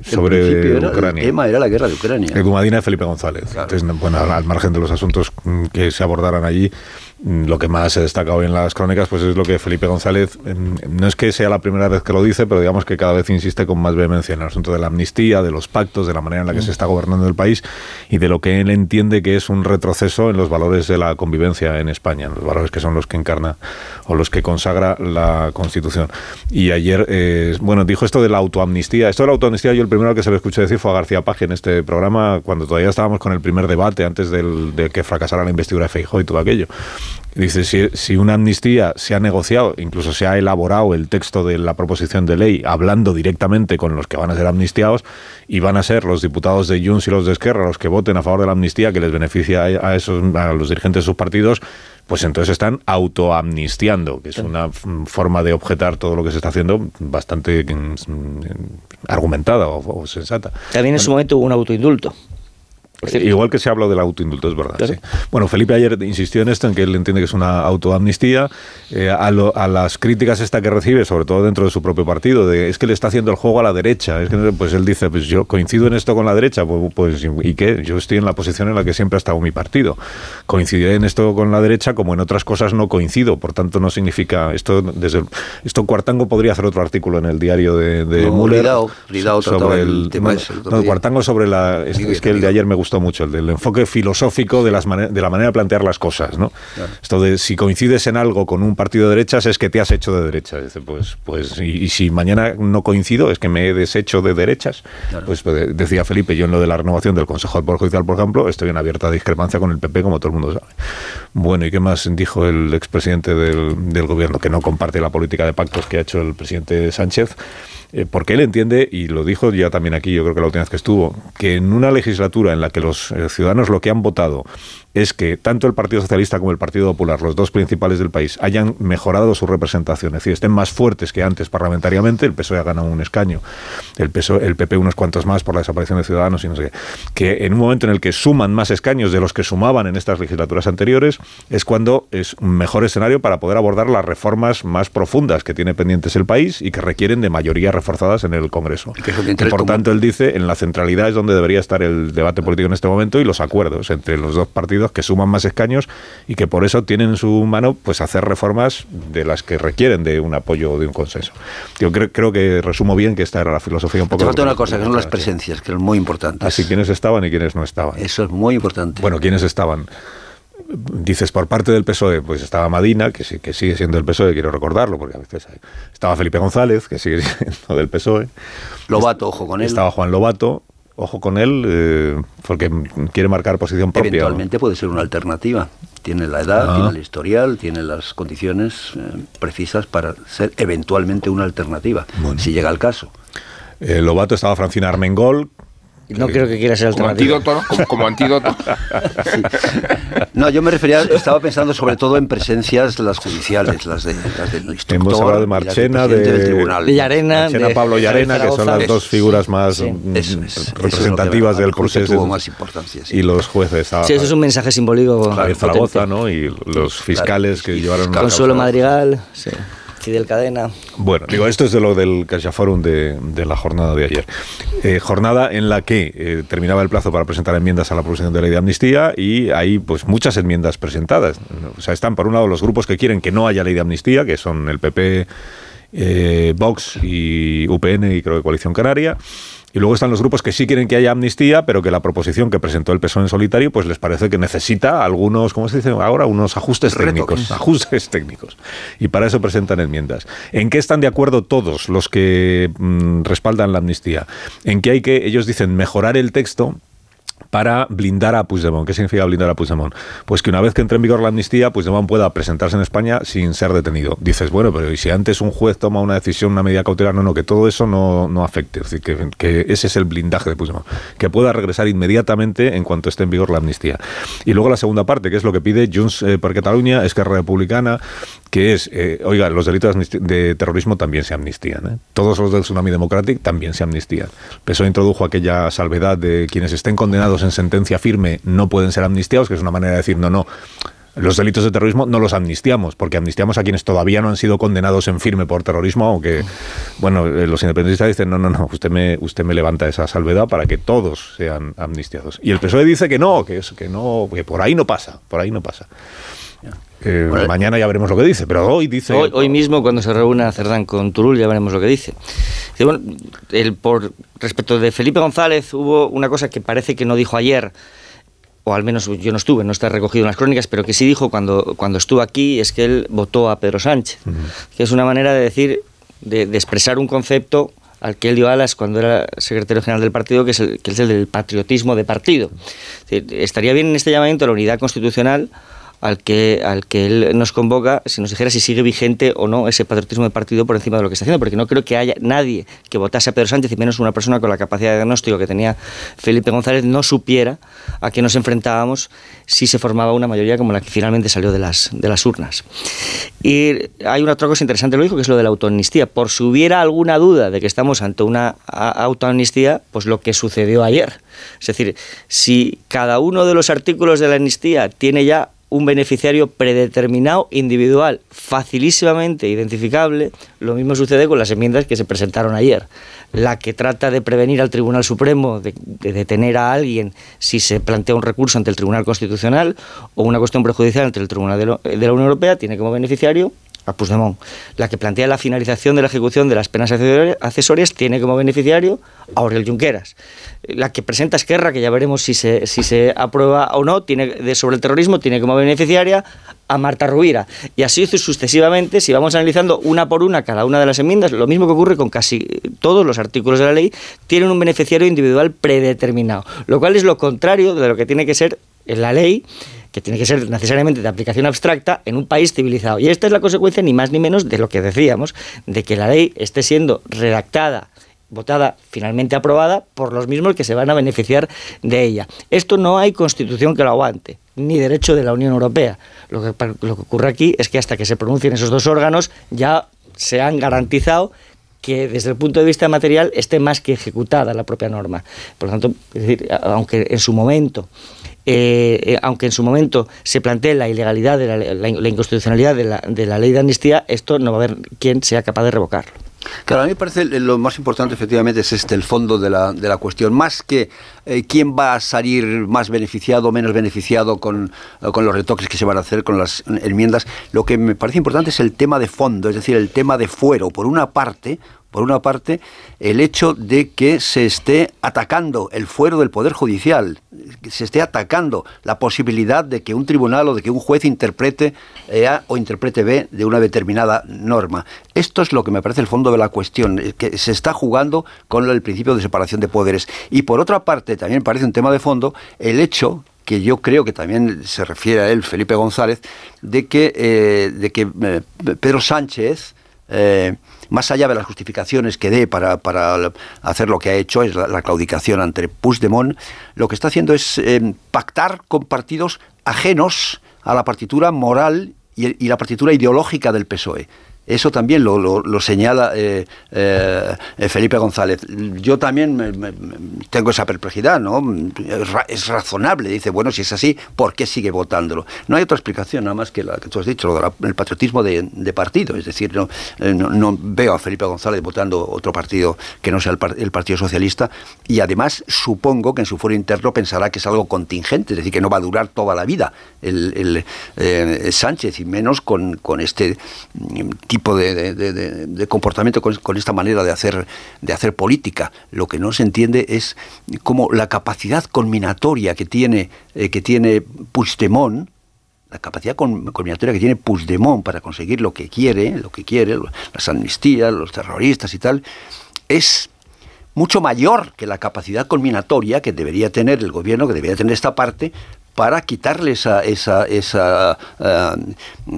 Sobre principio era- Ucrania. El tema era la guerra de Ucrania. Edu Madina y Felipe González. Entonces, bueno, al margen de los asuntos que se abordaran allí, lo que más se destaca hoy en las crónicas pues es lo que Felipe González, mm, no es que sea la primera vez que lo dice, pero digamos que cada vez insiste con más vehemencia en el asunto de la amnistía, de los pactos, de la manera en la que se está gobernando el país y de lo que él entiende que es un retroceso en los valores de la convivencia en España, en los valores que son los que encarna o los que consagra la Constitución. Y ayer, eh, bueno, dijo esto de la autoamnistía. Esto de la autoamnistía, yo el primero que se lo escuché decir fue a García Paje en este programa, cuando todavía estábamos con el primer debate antes del, de que fracasara la investidura de Feijóo y todo aquello. Dice, si, si una amnistía se ha negociado, incluso se ha elaborado el texto de la proposición de ley hablando directamente con los que van a ser amnistiados y van a ser los diputados de Junts y los de Esquerra los que voten a favor de la amnistía que les beneficia a, esos, a los dirigentes de sus partidos, pues entonces están autoamnistiando, que es una forma de objetar todo lo que se está haciendo bastante mm, argumentada o, o sensata. También en su momento hubo un autoindulto. Igual que se habla del autoindulto, es verdad. Claro. sí. Bueno, Felipe ayer insistió en esto, en que él entiende que es una autoamnistía. eh, a, lo- a las críticas esta que recibe, sobre todo dentro de su propio partido, de es que le está haciendo el juego a la derecha. Es que, pues él dice, pues yo coincido en esto con la derecha, pues, pues, ¿y qué? Yo estoy en la posición en la que siempre ha estado mi partido. Coincidiré en esto con la derecha, como en otras cosas no coincido. Por tanto, no significa esto. Desde el- esto Cuartango podría hacer otro artículo en el diario de, de No, Müller Ridao- Ridao trataba el tema no, el otro no, día. Cuartango sobre la. Es, es que el de ayer me gustó mucho, el del enfoque filosófico de, las de la manera de plantear las cosas, ¿no? Esto de si coincides en algo con un partido de derechas es que te has hecho de derechas. Dice, pues, pues, y, y si mañana no coincido es que me he deshecho de derechas. Pues, pues, decía Felipe, yo en lo de la renovación del Consejo del Poder Judicial, por ejemplo, estoy en abierta discrepancia con el PP, como todo el mundo sabe. Bueno, ¿y qué más dijo el expresidente del, del gobierno? Que no comparte la política de pactos que ha hecho el presidente Sánchez. Eh, porque él entiende, y lo dijo ya también aquí, yo creo que la última vez que estuvo, que en una legislatura en la que los eh, ciudadanos lo que han votado es que tanto el Partido Socialista como el Partido Popular, los dos principales del país, hayan mejorado su representación, es decir, estén más fuertes que antes parlamentariamente, el PSOE ha ganado un escaño, el, PSOE, el PP unos cuantos más por la desaparición de Ciudadanos y no sé qué, que en un momento en el que suman más escaños de los que sumaban en estas legislaturas anteriores, es cuando es un mejor escenario para poder abordar las reformas más profundas que tiene pendientes el país y que requieren de mayorías reforzadas en el Congreso. que por como- tanto él dice, en la centralidad es donde debería estar el debate político en este momento y los acuerdos entre los dos partidos partidos que suman más escaños y que por eso tienen en su mano pues hacer reformas de las que requieren de un apoyo o de un consenso. Yo creo, creo que resumo bien que esta era la filosofía un poco... Te falta una cosa, que son las presencias, que es muy importante. Así, quiénes estaban y quiénes no estaban. Eso es muy importante. Bueno, ¿quiénes estaban? Dices por parte del PSOE, pues estaba Madina, que sí, que sigue siendo del PSOE, quiero recordarlo, porque a veces hay- estaba Felipe González, que sigue siendo del PSOE. Lobato, ojo con él. Estaba Juan Lobato, ojo con él, eh, porque quiere marcar posición propia. Eventualmente puede ser una alternativa. Tiene la edad, Ah. tiene el historial, tiene las condiciones eh, precisas para ser eventualmente una alternativa, si llega el caso. Eh, Lobato estaba Francina Armengol. No creo que quiera ser Como alternativa. antídoto, ¿no? Como, como antídoto. No, yo me refería, estaba pensando sobre todo en presencias las judiciales, las, de, las del instructor. Hemos hablado de Marchena, de, del tribunal. De Llarena, Marchena, de Pablo Llarena, que son las dos figuras más sí. mm, Eso es, eso es lo que representativas del proceso. tuvo más importancia, sí. Y los jueces. ah, Sí, eso es un mensaje simbólico. Javier potente. Zaragoza, ¿no? Y los fiscales que llevaron Consuelo Madrigal, sí. Fidel Cadena. Bueno, digo, esto es de lo del CaixaForum de, de la jornada de ayer. Eh, jornada en la que eh, terminaba el plazo para presentar enmiendas a la proposición de ley de amnistía y hay pues muchas enmiendas presentadas. O sea, están por un lado los grupos que quieren que no haya ley de amnistía, que son el PP, eh, Vox y UPN y creo que Coalición Canaria. Y luego están los grupos que sí quieren que haya amnistía, pero que la proposición que presentó el PSOE en solitario, pues les parece que necesita algunos, ¿cómo se dice ahora? Unos ajustes técnicos. Ajustes técnicos. Y para eso presentan enmiendas. ¿En qué están de acuerdo todos los que mm, respaldan la amnistía? En que hay que, ellos dicen, mejorar el texto para blindar a Puigdemont. ¿Qué significa blindar a Puigdemont? Pues que una vez que entre en vigor la amnistía, Puigdemont pueda presentarse en España sin ser detenido. Dices, bueno, pero ¿y si antes un juez toma una decisión, una medida cautelar? No, no, que todo eso no, no afecte. Es decir, que, ese es el blindaje de Puigdemont. Que pueda regresar inmediatamente en cuanto esté en vigor la amnistía. Y luego la segunda parte, que es lo que pide Junts eh, per Catalunya, Esquerra Republicana, que es, eh, oiga, los delitos de terrorismo también se amnistían. ¿eh? Todos los del Tsunami Democratic también se amnistían. El PSOE introdujo aquella salvedad de quienes estén condenados en sentencia firme no pueden ser amnistiados, que es una manera de decir, no, no, los delitos de terrorismo no los amnistiamos, porque amnistiamos a quienes todavía no han sido condenados en firme por terrorismo, aunque, bueno, eh, los independentistas dicen, no, no, no, usted me, usted me levanta esa salvedad para que todos sean amnistiados. Y el PSOE dice que no, que, es, que no, que por ahí no pasa, por ahí no pasa. Eh, Bueno, mañana ya veremos lo que dice, pero hoy dice... Hoy, hoy mismo, cuando se reúna Cerdán con Turul, ya veremos lo que dice. Bueno, el, por, respecto de Felipe González, hubo una cosa que parece que no dijo ayer, o al menos yo no estuve, no está recogido en las crónicas, pero que sí dijo cuando, cuando estuvo aquí, es que él votó a Pedro Sánchez, que es una manera de decir, de, de expresar un concepto al que él dio alas cuando era secretario general del partido, que es el, que es el del patriotismo de partido. Es decir, estaría bien en este llamamiento la unidad constitucional al que, al que él nos convoca, si nos dijera si sigue vigente o no ese patriotismo de partido por encima de lo que está haciendo, porque no creo que haya nadie que votase a Pedro Sánchez, y menos una persona con la capacidad de diagnóstico que tenía Felipe González, no supiera a qué nos enfrentábamos si se formaba una mayoría como la que finalmente salió de las, de las urnas. Y hay una otra cosa interesante, lo dijo, que es lo de la autoamnistía. Por si hubiera alguna duda de que estamos ante una autoamnistía, pues lo que sucedió ayer. Es decir, si cada uno de los artículos de la amnistía tiene ya un beneficiario predeterminado, individual, facilísimamente identificable, lo mismo sucede con las enmiendas que se presentaron ayer. La que trata de prevenir al Tribunal Supremo de, de detener a alguien si se plantea un recurso ante el Tribunal Constitucional o una cuestión prejudicial ante el Tribunal de, de la Unión Europea tiene como beneficiario a Puigdemont. La que plantea la finalización de la ejecución de las penas accesorias- tiene como beneficiario a Oriol Junqueras. La que presenta Esquerra, que ya veremos si se, si se aprueba o no, tiene de, sobre el terrorismo, tiene como beneficiaria a Marta Rubira. Y así sucesivamente, si vamos analizando una por una cada una de las enmiendas, lo mismo que ocurre con casi todos los artículos de la ley, tienen un beneficiario individual predeterminado. Lo cual es lo contrario de lo que tiene que ser en la ley que tiene que ser necesariamente de aplicación abstracta en un país civilizado. Y esta es la consecuencia ni más ni menos de lo que decíamos, de que la ley esté siendo redactada votada, finalmente aprobada, por los mismos que se van a beneficiar de ella. Esto no hay constitución que lo aguante, ni derecho de la Unión Europea. Lo que, lo que ocurre aquí es que hasta que se pronuncien esos dos órganos ya se han garantizado que desde el punto de vista material esté más que ejecutada la propia norma. Por lo tanto, es decir, aunque en su momento eh, eh, aunque en su momento se plantee la ilegalidad, de la, la- inconstitucionalidad de la, de la ley de amnistía, esto no va a haber quien sea capaz de revocarlo. Claro, a mí me parece lo más importante efectivamente es este, el fondo de la, de la cuestión, más que eh, quién va a salir más beneficiado o menos beneficiado con, eh, con los retoques que se van a hacer con las enmiendas, lo que me parece importante es el tema de fondo, es decir, el tema de fuero. Por una parte, por una parte, el hecho de que se esté atacando el fuero del Poder Judicial, se esté atacando la posibilidad de que un tribunal o de que un juez interprete eh, A o interprete B de una determinada norma. Esto es lo que me parece el fondo de la cuestión, eh, que se está jugando con el principio de separación de poderes. Y por otra parte, también parece un tema de fondo el hecho que yo creo que también se refiere a él, Felipe González, de que, eh, de que Pedro Sánchez más allá de las justificaciones que dé para, hacer lo que ha hecho, es la, claudicación ante Puigdemont, lo que está haciendo es eh, pactar con partidos ajenos a la partitura moral y, y la partitura ideológica del PSOE. Eso también lo, lo, señala eh, eh, Felipe González. Yo también tengo esa perplejidad, ¿no? Es razonable. Dice, bueno, si es así, ¿por qué sigue votándolo? No hay otra explicación nada más que la que tú has dicho, lo del patriotismo de, partido. Es decir, eh, no, veo a Felipe González votando otro partido que no sea el, Partido Socialista y además supongo que en su foro interno pensará que es algo contingente, es decir, que no va a durar toda la vida el, Sánchez y menos con, con este tipo de, comportamiento, con, esta manera de hacer, de hacer política. Lo que no se entiende es cómo la capacidad combinatoria que tiene, eh, que tiene Puigdemont, la capacidad combinatoria que tiene Puigdemont para conseguir lo que quiere, lo que quiere, las amnistías, los terroristas y tal, es mucho mayor que la capacidad combinatoria que debería tener el gobierno, que debería tener esta parte, para quitarle esa, esa, esa, eh,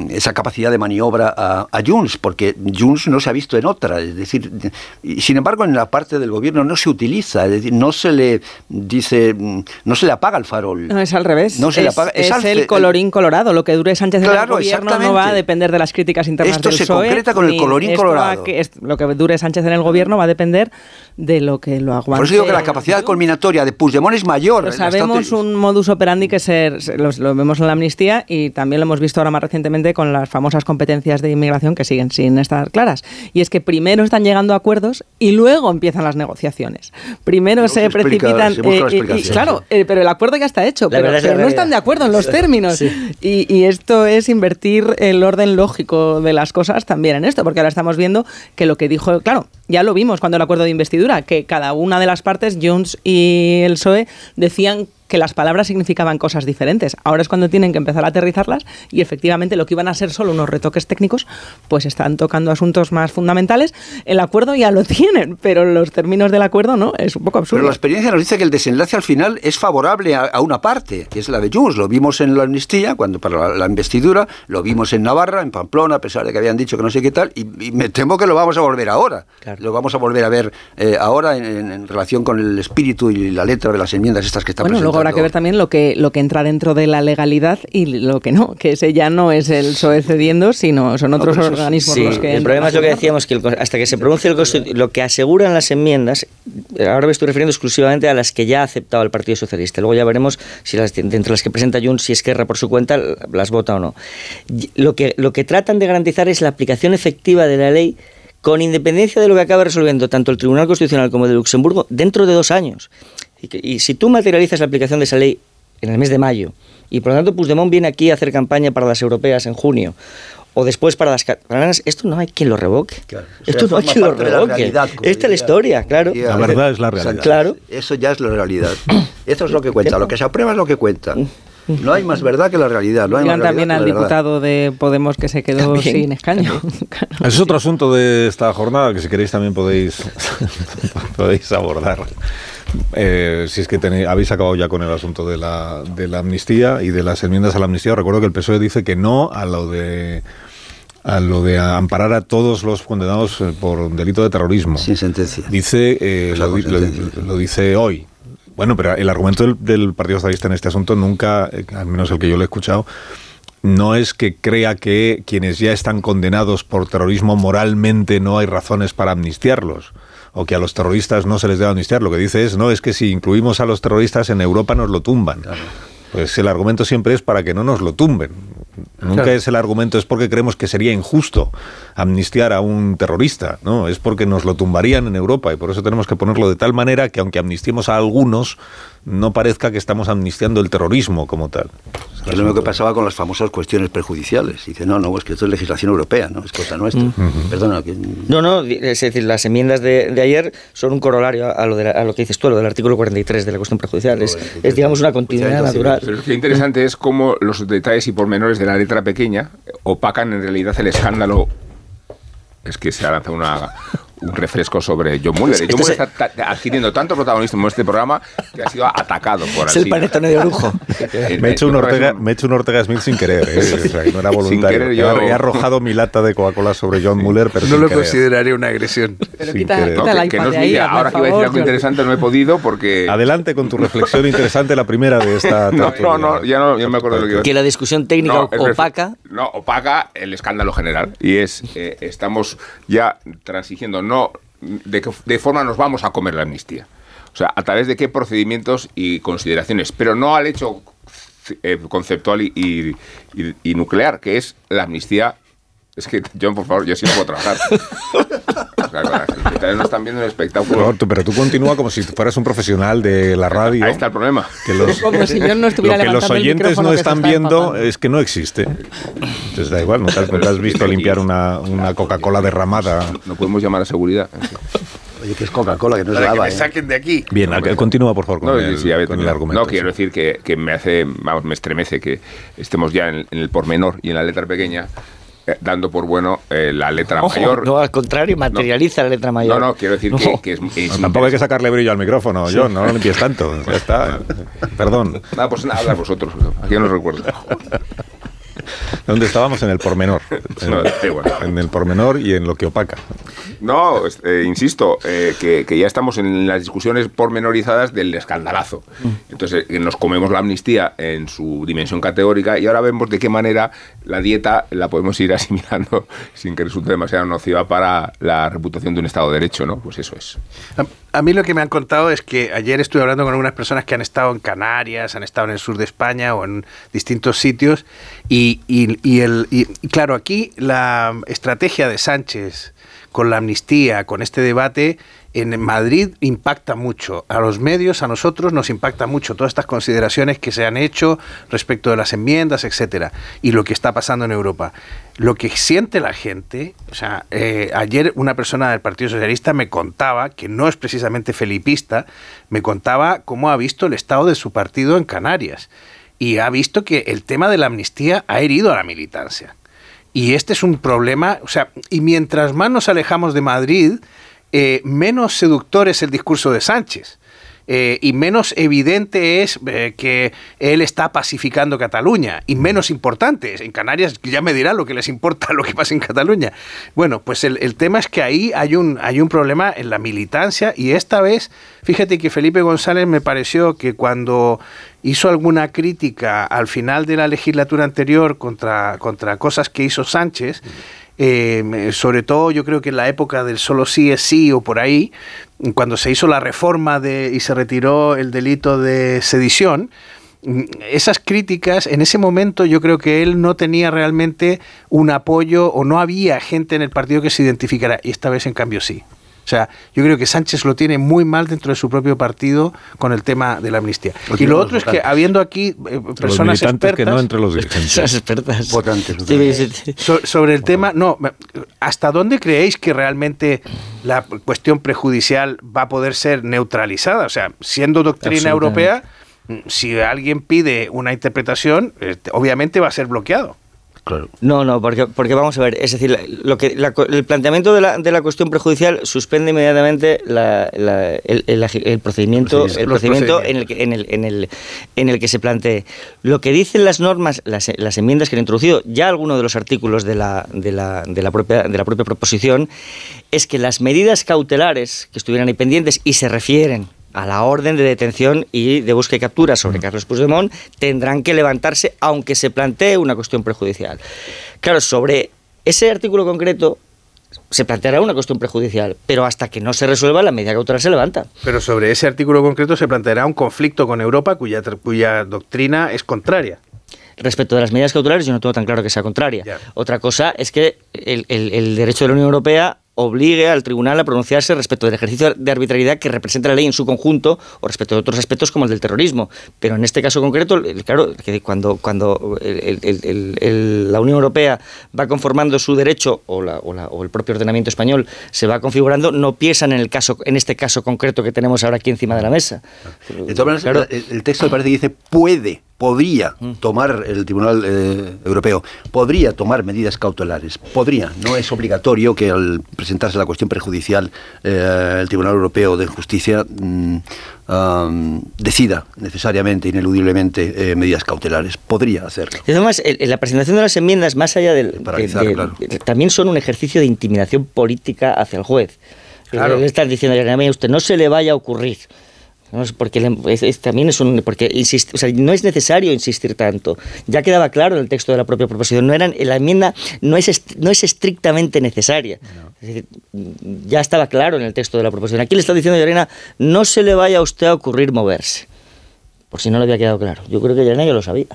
esa capacidad de maniobra a, a, Junts, porque Junts no se ha visto en otra. Es decir, sin embargo, en la parte del gobierno no se utiliza, es decir, no se le dice, no se le apaga el farol. No, es al revés. No se es, le apaga, es, el colorín colorado. Lo que dure Sánchez en el gobierno no va a depender de las críticas internas Esto del se concreta con el colorín colorado. Que lo que dure Sánchez en el gobierno va a depender de lo que lo aguante. Por eso digo que la capacidad combinatoria de Puigdemont es mayor. sabemos un modus operandi que ser, lo, vemos en la amnistía y también lo hemos visto ahora más recientemente con las famosas competencias de inmigración que siguen sin estar claras. Y es que primero están llegando a acuerdos y luego empiezan las negociaciones. Primero se, precipitan. Eh, claro, eh, pero el acuerdo ya está hecho, pero, no están de acuerdo en los términos. Y, y esto es invertir el orden lógico de las cosas también en esto, porque ahora estamos viendo que lo que dijo, claro, ya lo vimos cuando el acuerdo de investidura, que cada una de las partes, Junts y el PSOE, decían que las palabras significaban cosas diferentes. Ahora es cuando tienen que empezar a aterrizarlas y efectivamente lo que iban a ser solo unos retoques técnicos, pues están tocando asuntos más fundamentales. El acuerdo ya lo tienen, pero los términos del acuerdo no, es un poco absurdo. Pero la experiencia nos dice que el desenlace al final es favorable a, una parte, que es la de Junts. Lo vimos en la amnistía, cuando para la, investidura, lo vimos en Navarra, en Pamplona, a pesar de que habían dicho que no sé qué tal, y, me temo que lo vamos a volver ahora. Lo vamos a volver a ver eh, ahora en, relación con el espíritu y la letra de las enmiendas estas que están bueno, habrá que ver también lo que, lo que entra dentro de la legalidad y lo que no, que ese ya no es el PSOE cediendo, sino son otros organismos los que... El problema es lo que decíamos, que hasta que se pronuncie el lo que aseguran las enmiendas, ahora me estoy refiriendo exclusivamente a las que ya ha aceptado el Partido Socialista, luego ya veremos si las, entre las que presenta Junts, si Esquerra por su cuenta, las vota o no. Lo que, lo que tratan de garantizar es la aplicación efectiva de la ley con independencia de lo que acabe resolviendo tanto el Tribunal Constitucional como el de Luxemburgo dentro de dos años. Y, si tú materializas la aplicación de esa ley en el mes de mayo, y por lo tanto Puigdemont viene aquí a hacer campaña para las europeas en junio, o después para las catalanas, esto no hay quien lo revoque. esto no hay quien lo revoque. Esta es la historia, claro. La verdad es la realidad. Claro. Eso ya es la realidad. Eso es lo que cuenta. Lo que se aprueba es lo que cuenta. No hay más verdad que la realidad. No hay también al diputado de Podemos que se quedó sin escaño. Ese es otro asunto de esta jornada que si queréis también podéis, podéis abordar. Eh, si es que tenéis, habéis acabado ya con el asunto de la, de la amnistía y de las enmiendas a la amnistía, recuerdo que el PSOE dice que no a lo de a lo de amparar a todos los condenados eh, por delito de terrorismo. Sin sentencia. Dice, eh, lo, dice hoy. Bueno, pero el argumento del, Partido Socialista en este asunto nunca, al menos el que yo le he escuchado, no es que crea que quienes ya están condenados por terrorismo moralmente no hay razones para amnistiarlos o que a los terroristas no se les debe amnistiar. Lo que dice es, no, es que si incluimos a los terroristas en Europa nos lo tumban. Pues el argumento siempre es para que no nos lo tumben. Nunca Claro. es el argumento, es porque creemos que sería injusto amnistiar a un terrorista, ¿no? Es porque nos lo tumbarían en Europa y por eso tenemos que ponerlo de tal manera que aunque amnistiemos a algunos, no parezca que estamos amnistiando el terrorismo como tal. Que es lo mismo que pasaba con las famosas cuestiones perjudiciales. Dice, no, no, es que esto es legislación europea, no es cosa nuestra. Mm. Perdona, que... No, no, es decir, las enmiendas de, de ayer son un corolario a lo, de la- a lo que dices tú, a lo del artículo 43 de la cuestión prejudicial. Es, es, digamos, una continuidad natural. Pero lo interesante es cómo los detalles y pormenores de la letra pequeña opacan en realidad el escándalo. Es que se ha lanzado una, un refresco sobre John Muller. Y Este John Muller es- está adquiriendo tanto protagonismo en este programa que ha sido atacado por Es el panetone de orujo. Me he hecho un Ortega, me he hecho un Ortega Smith sin querer, ¿eh? O sea, no era Sin voluntario. querer yo- He arrojado mi lata de Coca-Cola sobre John Muller, pero no sin lo querer. consideraría una agresión. Pero Sin quita, querer. quita No, el que, que iPad no de es ahí, mía. hazme Ahora que iba a decir algo interesante no he podido porque... Adelante con tu reflexión interesante, la primera de esta No, no, no, ya no, ya me acuerdo de lo que iba a Que la discusión técnica No, opaca. No, opaca el escándalo general. Y es, eh, estamos ya transigiendo, no de qué forma nos vamos a comer la amnistía. O sea, a través de qué procedimientos y consideraciones, pero no al hecho eh, conceptual y nuclear, que es la amnistía. Es que, John, por favor, yo sí no puedo trabajar. O sea, no están viendo el espectáculo. Pero, tú- pero tú continúa como si fueras un profesional de la radio. Ahí está el problema. Que los, Como si yo no estuviera lo que los oyentes no están está viendo empapando. es que no existe. Entonces da igual, no te has, no te has visto limpiar una, una Coca-Cola derramada. No podemos llamar a seguridad. Oye, que es Coca-Cola, que no es Para que lava. me ¿eh? saquen de aquí. Bien, al- continúa por favor con, No, el, sí, ver, con el no, argumento. No, quiero decir que, que me hace, vamos, me estremece que estemos ya en, en el pormenor y en la letra pequeña eh, dando por bueno eh, la letra Ojo, mayor. no, al contrario, materializa la letra mayor. No, no, quiero decir que, que es, es No, tampoco hay que sacarle brillo al micrófono, Sí. John, no lo limpies tanto. Ya está. Perdón. Nada, pues nada, vosotros. Aquí no recuerdo. ¿Dónde estábamos? En el pormenor. En, No, da igual. en el pormenor y en lo que opaca. No, eh, insisto, eh, que, que ya estamos en las discusiones pormenorizadas del escandalazo. Entonces, eh, nos comemos la amnistía en su dimensión categórica y ahora vemos de qué manera la dieta la podemos ir asimilando sin que resulte demasiado nociva para la reputación de un Estado de Derecho, ¿no? Pues eso es. A, mí lo que me han contado es que ayer estuve hablando con algunas personas que han estado en Canarias, han estado en el sur de España o en distintos sitios y, y- y el, y claro, aquí la estrategia de Sánchez con la amnistía, con este debate, en Madrid impacta mucho. A los medios, a nosotros, nos impacta mucho todas estas consideraciones que se han hecho respecto de las enmiendas, etcétera, y lo que está pasando en Europa. Lo que siente la gente, o sea, eh, ayer una persona del Partido Socialista me contaba, que no es precisamente felipista, me contaba cómo ha visto el estado de su partido en Canarias. Y ha visto que el tema de la amnistía ha herido a la militancia. Y este es un problema, o sea, y mientras más nos alejamos de Madrid, eh, menos seductor es el discurso de Sánchez. eh, y menos evidente es eh, que él está pacificando Cataluña y menos importante. En Canarias ya me dirán lo que les importa lo que pasa en Cataluña. Bueno, pues el, el tema es que ahí hay un, hay un problema en la militancia y esta vez, fíjate que Felipe González me pareció que cuando hizo alguna crítica al final de la legislatura anterior contra, contra cosas que hizo Sánchez, eh, sobre todo yo creo que en la época del solo sí es sí o por ahí, cuando se hizo la reforma de, y se retiró el delito de sedición, mm, esas críticas, en ese momento yo creo que él no tenía realmente un apoyo o no había gente en el partido que se identificara y esta vez en cambio sí. O sea, yo creo que Sánchez lo tiene muy mal dentro de su propio partido con el tema de la amnistía. Y lo otro es que habiendo aquí eh, personas expertas... que no entre los dirigentes. expertas. Votantes. Sí, sí, sí. So- sobre el tema, no, ¿hasta dónde creéis que realmente la cuestión prejudicial va a poder ser neutralizada? O sea, siendo doctrina europea, mm, si alguien pide una interpretación, eh, obviamente va a ser bloqueado. Claro. No, no, porque, porque vamos a ver, es decir, lo que, la el planteamiento de la, de la cuestión prejudicial suspende inmediatamente la- la- el, el agi- el procedimiento, el procedimiento en el, que, en, el, en, el, en el que se plantee. Lo que dicen las normas, las, las enmiendas que han introducido, ya algunos de los artículos de la, de, la, de, la propia, de la propia proposición, es que las medidas cautelares que estuvieran ahí pendientes y se refieren a la orden de detención y de búsqueda y captura sobre Carlos Puigdemont tendrán que levantarse aunque se plantee una cuestión prejudicial. Claro, sobre ese artículo concreto se planteará una cuestión prejudicial, pero hasta que no se resuelva la medida cautelar se levanta. Pero sobre ese artículo concreto se planteará un conflicto con Europa cuya, cuya doctrina es contraria. Respecto de las medidas cautelares, yo no tengo tan claro que sea contraria. Otra cosa es que el, el- el derecho de la Unión Europea obligue al tribunal a pronunciarse respecto del ejercicio de arbitrariedad que representa la ley en su conjunto o respecto de otros aspectos como el del terrorismo. Pero en este caso concreto, claro, que cuando, cuando el- el- el- el- la Unión Europea va conformando su derecho o, la- o la- o el propio ordenamiento español se va configurando, no piensan en, el caso, en este caso concreto que tenemos ahora aquí encima de la mesa. De todas maneras, el, el texto me parece que dice puede, podría tomar el Tribunal eh, Europeo, podría tomar medidas cautelares, podría, no es obligatorio que al presentarse la cuestión prejudicial eh, el Tribunal Europeo de Justicia mm, decida necesariamente, ineludiblemente, eh, medidas cautelares, podría hacerlo. Y además, el- la presentación de las enmiendas, más allá del. de- Paralizar, de- claro. de- también son un ejercicio de intimidación política hacia el juez. Claro. Le están diciendo, a usted no se le vaya a ocurrir. No, es porque es- es- también es un porque insist- o sea, no es necesario insistir tanto. Ya quedaba claro en el texto de la propia proposición no eran la enmienda no es est- no es estrictamente necesaria. Es decir, ya estaba claro en el texto de la proposición. Aquí le está diciendo Llarena no se le vaya a usted a ocurrir moverse por si no le había quedado claro yo creo que Llarena ya lo sabía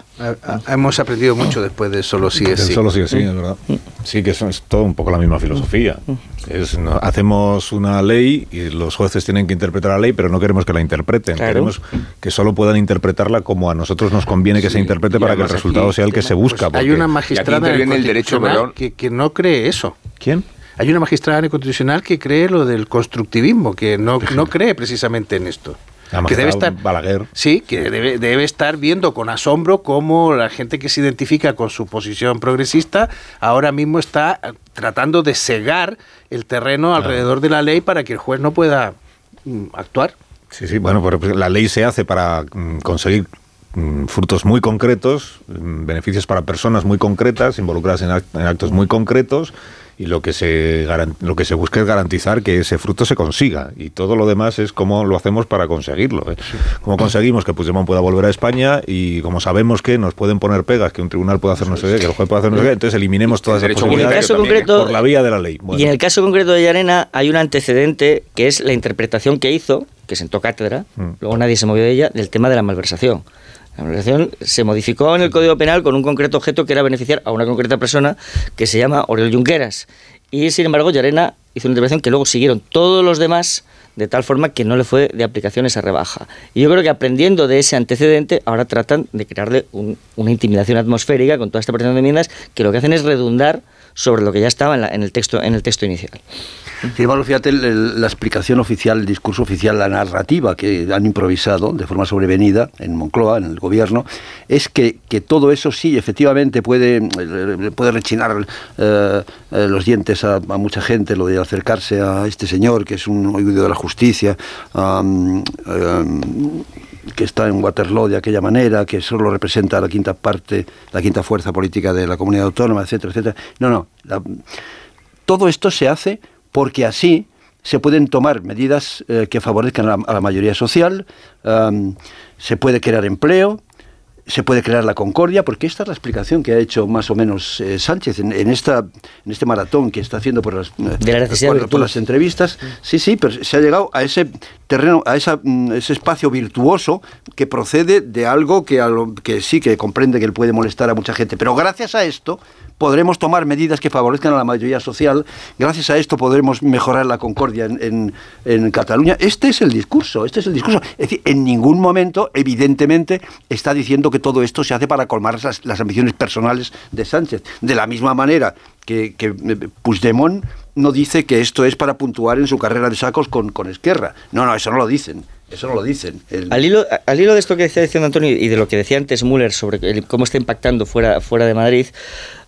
Hemos aprendido mucho después de solo sí es sí. Solo sí es sí, es verdad. Sí, que eso es todo un poco la misma filosofía. Es, no, hacemos una ley y los jueces tienen que interpretar la ley, pero no queremos que la interpreten. Claro. Queremos que solo puedan interpretarla como a nosotros nos conviene que se interprete para que el aquí resultado sea el que se busca. Pues hay una magistrada en el Constitucional que, que no cree eso. ¿Quién? Hay una magistrada en el Constitucional que cree lo del constructivismo, que no, no cree precisamente en esto. La que debe estar Balaguer. Sí, que debe, debe estar viendo con asombro cómo la gente que se identifica con su posición progresista ahora mismo está eh, tratando de cegar el terreno alrededor de la ley para que el juez no pueda mm, actuar. Sí, sí, bueno, pero pues la ley se hace para mm, conseguir mm, frutos muy concretos, beneficios para personas muy concretas, involucradas en actos muy concretos, y lo que, se lo que se busca es garantizar que ese fruto se consiga. Y todo lo demás es cómo lo hacemos para conseguirlo. ¿eh? Cómo conseguimos que Puigdemont pueda volver a España y como sabemos que nos pueden poner pegas, que un tribunal puede hacer no sé qué, que el juez puede hacer no sé qué, entonces eliminemos todas esas posibilidades caso concreto- por la vía de la ley. Bueno. Y en el caso concreto de Llarena hay un antecedente que es la interpretación que hizo, que sentó cátedra, Mm. luego nadie se movió de ella, del tema de la malversación. La malversación se modificó en el Código Penal con un concreto objeto que era beneficiar a una concreta persona que se llama Oriol Junqueras. Y sin embargo, Llarena hizo una interpretación que luego siguieron todos los demás de tal forma que no le fue de aplicación esa rebaja. Y yo creo que aprendiendo de ese antecedente, ahora tratan de crearle un- una intimidación atmosférica con toda esta presentación de enmiendas que lo que hacen es redundar sobre lo que ya estaba en, la- en el, texto, en el texto inicial. Sin embargo, fíjate la explicación oficial, el discurso oficial, la narrativa que han improvisado de forma sobrevenida en Moncloa, en el gobierno, es que, que todo eso sí, efectivamente, puede, eh, puede rechinar eh, eh, los dientes a, mucha gente, lo de acercarse a este señor, que es un oído de la justicia, que está en Waterloo de aquella manera, que solo representa la quinta parte, la quinta fuerza política de la comunidad autónoma, etcétera, etcétera. No, no. todo esto se hace porque así se pueden tomar medidas eh, que favorezcan a la, a la mayoría social, se puede crear empleo, se puede crear la concordia, porque esta es la explicación que ha hecho más o menos eh, Sánchez en, en esta, en este maratón que está haciendo por las, eh, De la necesidad de por, por virtud. las entrevistas. Sí, sí, pero se ha llegado a ese terreno, a esa, mm, ese espacio virtuoso que procede de algo que, a lo- que sí, que comprende que él puede molestar a mucha gente. Pero gracias a esto podremos tomar medidas que favorezcan a la mayoría social, gracias a esto podremos mejorar la concordia en, en- en Cataluña. Este es el discurso, este es el discurso. Es decir, en ningún momento, evidentemente, está diciendo que todo esto se hace para colmar las, las ambiciones personales de Sánchez. De la misma manera que, que eh, Puigdemont no dice que esto es para puntuar en su carrera de sacos con, con Esquerra. No, no, eso no lo dicen. Eso no lo dicen. Al hilo, al hilo de esto que decía diciendo Antonio y de lo que decía antes Müller sobre cómo está impactando fuera, fuera de Madrid,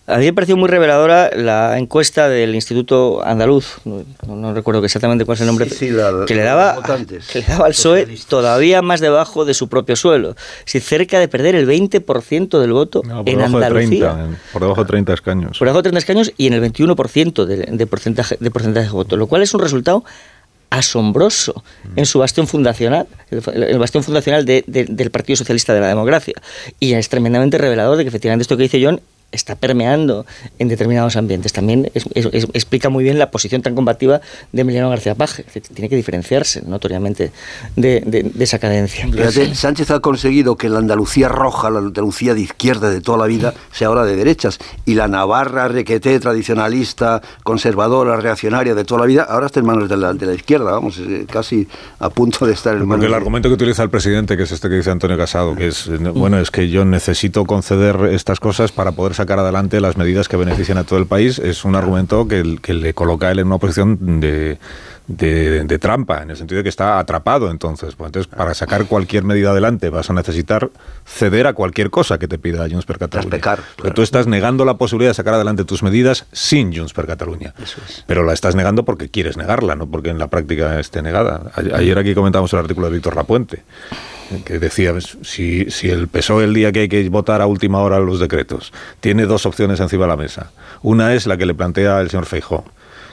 a mí me pareció muy reveladora la encuesta del Instituto Andaluz, no, no recuerdo exactamente cuál es el nombre, Sí, sí, la- que, le daba, votantes. que le daba al PSOE todavía más debajo de su propio suelo, si cerca de perder el 20% del voto No, en de Andalucía. 30, en- por debajo de 30 escaños. Por debajo de 30 escaños y en el 21% de, de porcentaje, de porcentaje de voto, lo cual es un resultado asombroso en su bastión fundacional, el, el bastión fundacional de- de- del Partido Socialista de la Democracia. Y es tremendamente revelador de que efectivamente esto que dice John está permeando en determinados ambientes. También es- es- es- explica muy bien la posición tan combativa de Emiliano García Paje. Decir, Tiene que diferenciarse notoriamente de, de- de esa cadencia. Fíjate, Sánchez ha conseguido que la Andalucía roja, la Andalucía de izquierda de toda la vida, sea ahora de derechas. Y la Navarra requeté, tradicionalista, conservadora, reaccionaria de toda la vida, ahora está en manos de la, de la izquierda, vamos, eh, casi a punto de estar en manos Porque el argumento que utiliza el presidente, que es este que dice Antonio Casado, que es, bueno, es que yo necesito conceder estas cosas para poder sacar adelante las medidas que benefician a todo el país, es un argumento que, que le coloca a él en una posición de, de- de trampa, en el sentido de que está atrapado entonces. Pues entonces, para sacar cualquier medida adelante vas a necesitar ceder a cualquier cosa que te pida Junts per Catalunya. Pero tú estás negando la posibilidad de sacar adelante tus medidas sin Junts per Catalunya. Pero la estás negando porque quieres negarla, no porque en la práctica esté negada. Ayer aquí comentamos el artículo de Víctor Lapuente, que decía, pues, si, si el PSOE el día que hay que votar a última hora los decretos tiene dos opciones encima de la mesa. Una es la que le plantea el señor Feijó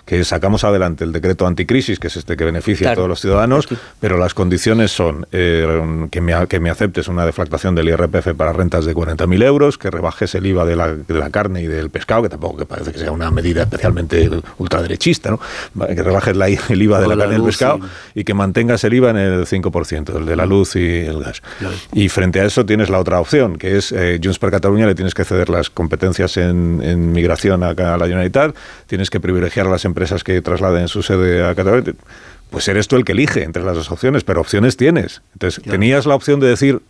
que sacamos adelante el decreto anticrisis, que es este que beneficia a todos los ciudadanos, pero las condiciones son eh, que, me, que me aceptes una deflactación del IRPF para rentas de 40.000 euros, que rebajes el IVA de la, de la carne y del pescado, que tampoco que parece que sea una medida especialmente ultraderechista, ¿no? que rebajes la- el IVA de la la carne y el luz, pescado y que mantengas el IVA en el 5%, el de la luz y el gas. Y frente a eso tienes la otra opción, que es eh, Junts per Catalunya le tienes que ceder las competencias en, en migración acá a la Generalitat, tienes que privilegiar a las empresas que trasladen su sede a Cataluña. Pues eres tú el que elige entre las dos opciones, pero opciones tienes. Entonces, tenías la opción de decir,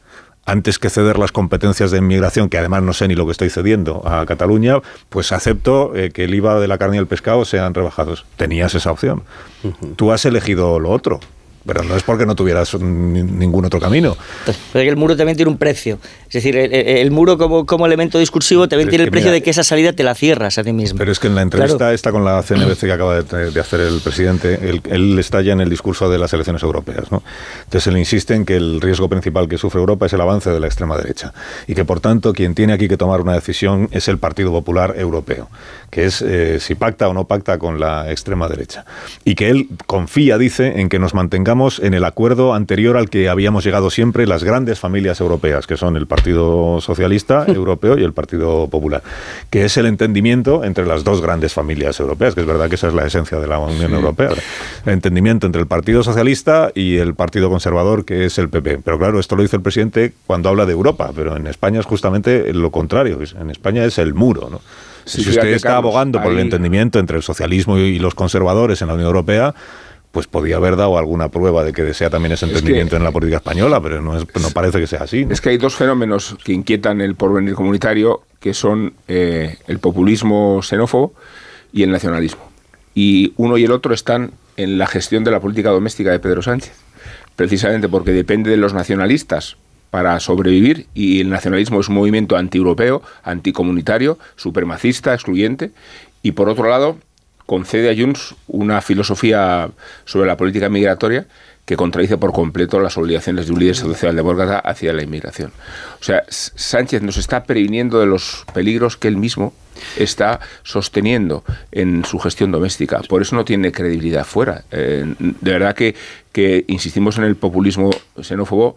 antes que ceder las competencias de inmigración, que además no sé ni lo que estoy cediendo a Cataluña, pues acepto eh, que el IVA de la carne y el pescado sean rebajados. Tenías esa opción. Tú has elegido lo otro, pero no es porque no tuvieras ni- ningún otro camino. Pero que el muro también tiene un precio. Es decir, el, el- muro como, como elemento discursivo también Pero tiene el precio mira- de que esa salida te la cierras a ti mismo. Pero es que en la entrevista Claro. esta con la CNBC que acaba de, de hacer el presidente, él, él está ya en el discurso de las elecciones europeas. ¿no? Entonces él insiste en que el riesgo principal que sufre Europa es el avance de la extrema derecha y que por tanto quien tiene aquí que tomar una decisión es el Partido Popular Europeo, que es eh, si pacta o no pacta con la extrema derecha. Y que él confía, dice, en que nos mantengamos en el acuerdo anterior al que habíamos llegado siempre las grandes familias europeas, que son el Partido Socialista Europeo y el Partido Popular, que es el entendimiento entre las dos grandes familias europeas, que es verdad que esa es la esencia de la Unión Europea. El entendimiento entre el Partido Socialista y el Partido Conservador, que es el PP. Pero claro, esto lo dice el presidente cuando habla de Europa, pero en España es justamente lo contrario. En España es el muro, ¿no? Sí, si usted está Carlos, abogando por el entendimiento entre el socialismo y los conservadores en la Unión Europea, pues podía haber dado alguna prueba de que desea también ese Es entendimiento que- en la política española, pero no, es- no parece que sea así. ¿no? Es que hay dos fenómenos que inquietan el porvenir comunitario, que son eh, el populismo xenófobo y el nacionalismo. Y uno y el otro están en la gestión de la política doméstica de Pedro Sánchez, precisamente porque depende de los nacionalistas para sobrevivir y el nacionalismo es un movimiento antieuropeo, anticomunitario, supremacista, excluyente, y por otro lado concede a Junts una filosofía sobre la política migratoria que contradice por completo las obligaciones de un líder socialdemócrata hacia la inmigración. O sea, Sánchez nos está previniendo de los peligros que él mismo está sosteniendo en su gestión doméstica. Por eso no tiene credibilidad fuera. Eh, de verdad que, que insistimos en el populismo xenófobo,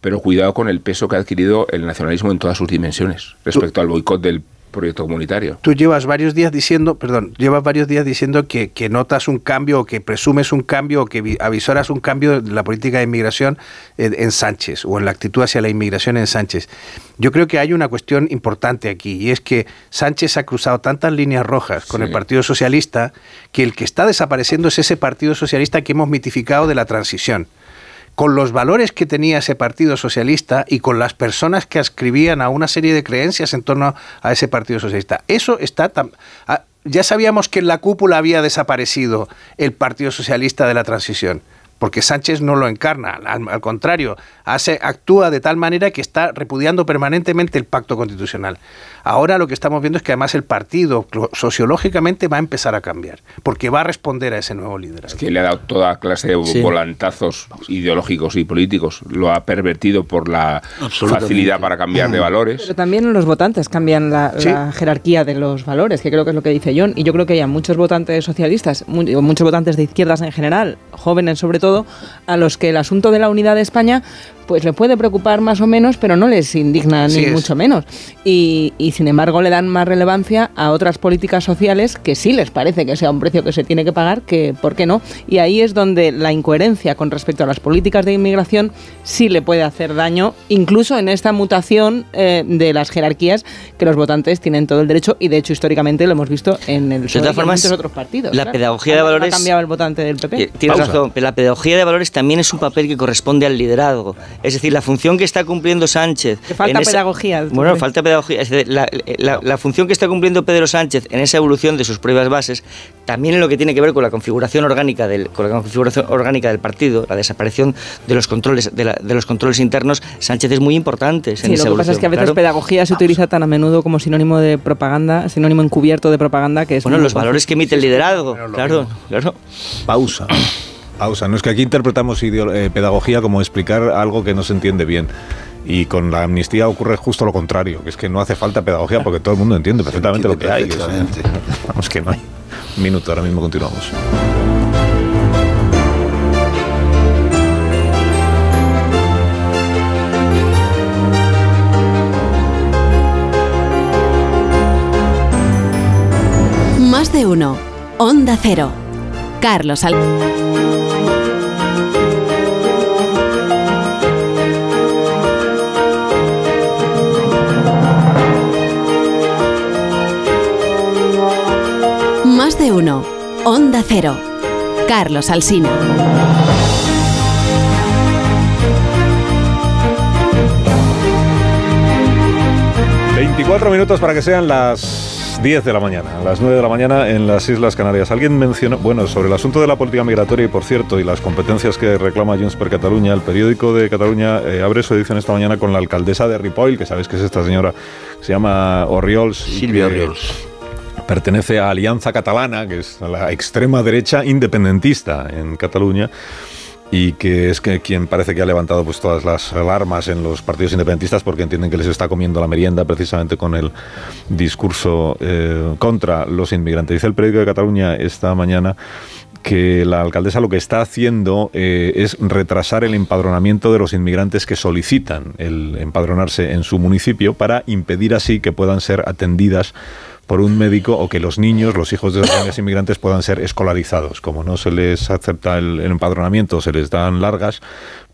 pero cuidado con el peso que ha adquirido el nacionalismo en todas sus dimensiones respecto al boicot del proyecto comunitario. Tú llevas varios días diciendo, perdón, llevas varios días diciendo que, que notas un cambio, o que presumes un cambio, o que vi- avisoras un cambio en la política de inmigración en, en Sánchez, o en la actitud hacia la inmigración en Sánchez. Yo creo que hay una cuestión importante aquí, y es que Sánchez ha cruzado tantas líneas rojas con el Partido Socialista, que el que está desapareciendo es ese Partido Socialista que hemos mitificado de la transición con los valores que tenía ese Partido Socialista y con las personas que ascribían a una serie de creencias en torno a ese Partido Socialista. Eso está ah, ya sabíamos que en la cúpula había desaparecido el Partido Socialista de la transición. Porque Sánchez no lo encarna, al, al contrario, hace, actúa de tal manera que está repudiando permanentemente el pacto constitucional. Ahora lo que estamos viendo es que además el partido sociológicamente va a empezar a cambiar, porque va a responder a ese nuevo liderazgo. que le ha dado toda clase de Sí. volantazos ideológicos y políticos. Lo ha pervertido por la facilidad para cambiar de valores. Pero también los votantes cambian la, Sí. la jerarquía de los valores, que creo que es lo que dice John. Y yo creo que hay muchos votantes socialistas, muchos votantes de izquierdas en general, jóvenes sobre todo, a los que el asunto de la unidad de España pues le puede preocupar más o menos, pero no les indigna Así ni es. mucho menos. Y, y, sin embargo le dan más relevancia a otras políticas sociales que sí les parece que sea un precio que se tiene que pagar, que por qué no. Y ahí es donde la incoherencia con respecto a las políticas de inmigración sí le puede hacer daño, incluso en esta mutación eh, de las jerarquías que los votantes tienen todo el derecho y de hecho históricamente lo hemos visto en el De y todas en formas, muchos otros partidos. la claro. pedagogía de valores- Ha cambiado el votante del PP. Tienes razón, pero la pedagogía de valores también es un papel que corresponde al liderazgo. Es decir, la función que está cumpliendo Sánchez. Que falta en esa- pedagogía, ¿tú Bueno, crees? falta pedagogía. Es decir, la, la- la función que está cumpliendo Pedro Sánchez en esa evolución de sus propias bases, también en lo que tiene que ver con la configuración orgánica del, con la configuración orgánica del partido, la desaparición de los controles, de, la- de los controles internos, Sánchez es muy importante. en Sí, esa lo que pasa es que a veces claro. pedagogía se utiliza tan a menudo como sinónimo de propaganda, sinónimo encubierto de propaganda que es Bueno, los valores que emite el liderazgo, claro, claro. Pausa. Pausa. No es que aquí interpretamos eh, pedagogía como explicar algo que no se entiende bien. Y con la amnistía ocurre justo lo contrario, que es que no hace falta pedagogía porque todo el mundo entiende perfectamente lo que hay. Vamos que no hay. Un minuto, ahora mismo continuamos. Más de uno. Onda Cero. Carlos Al. De uno. Onda Cero. Carlos Alsina. 24 minutos para que sean las 10 de la mañana, las 9 de la mañana en las Islas Canarias. Alguien mencionó, bueno, sobre el asunto de la política migratoria y por cierto, y las competencias que reclama Junts per Cataluña, el periódico de Cataluña eh, abre su edición esta mañana con la alcaldesa de Ripoll, que sabéis que es esta señora, que se llama Orriols. Silvia Orriols. Pertenece a Alianza Catalana, que es la extrema derecha independentista en Cataluña y que es que quien parece que ha levantado pues todas las alarmas en los partidos independentistas porque entienden que les está comiendo la merienda precisamente con el discurso eh, contra los inmigrantes. Dice el periódico de Cataluña esta mañana que la alcaldesa lo que está haciendo eh, es retrasar el empadronamiento de los inmigrantes que solicitan el empadronarse en su municipio para impedir así que puedan ser atendidas por un médico o que los niños, los hijos de los jóvenes inmigrantes puedan ser escolarizados. Como no se les acepta el, el empadronamiento, se les dan largas,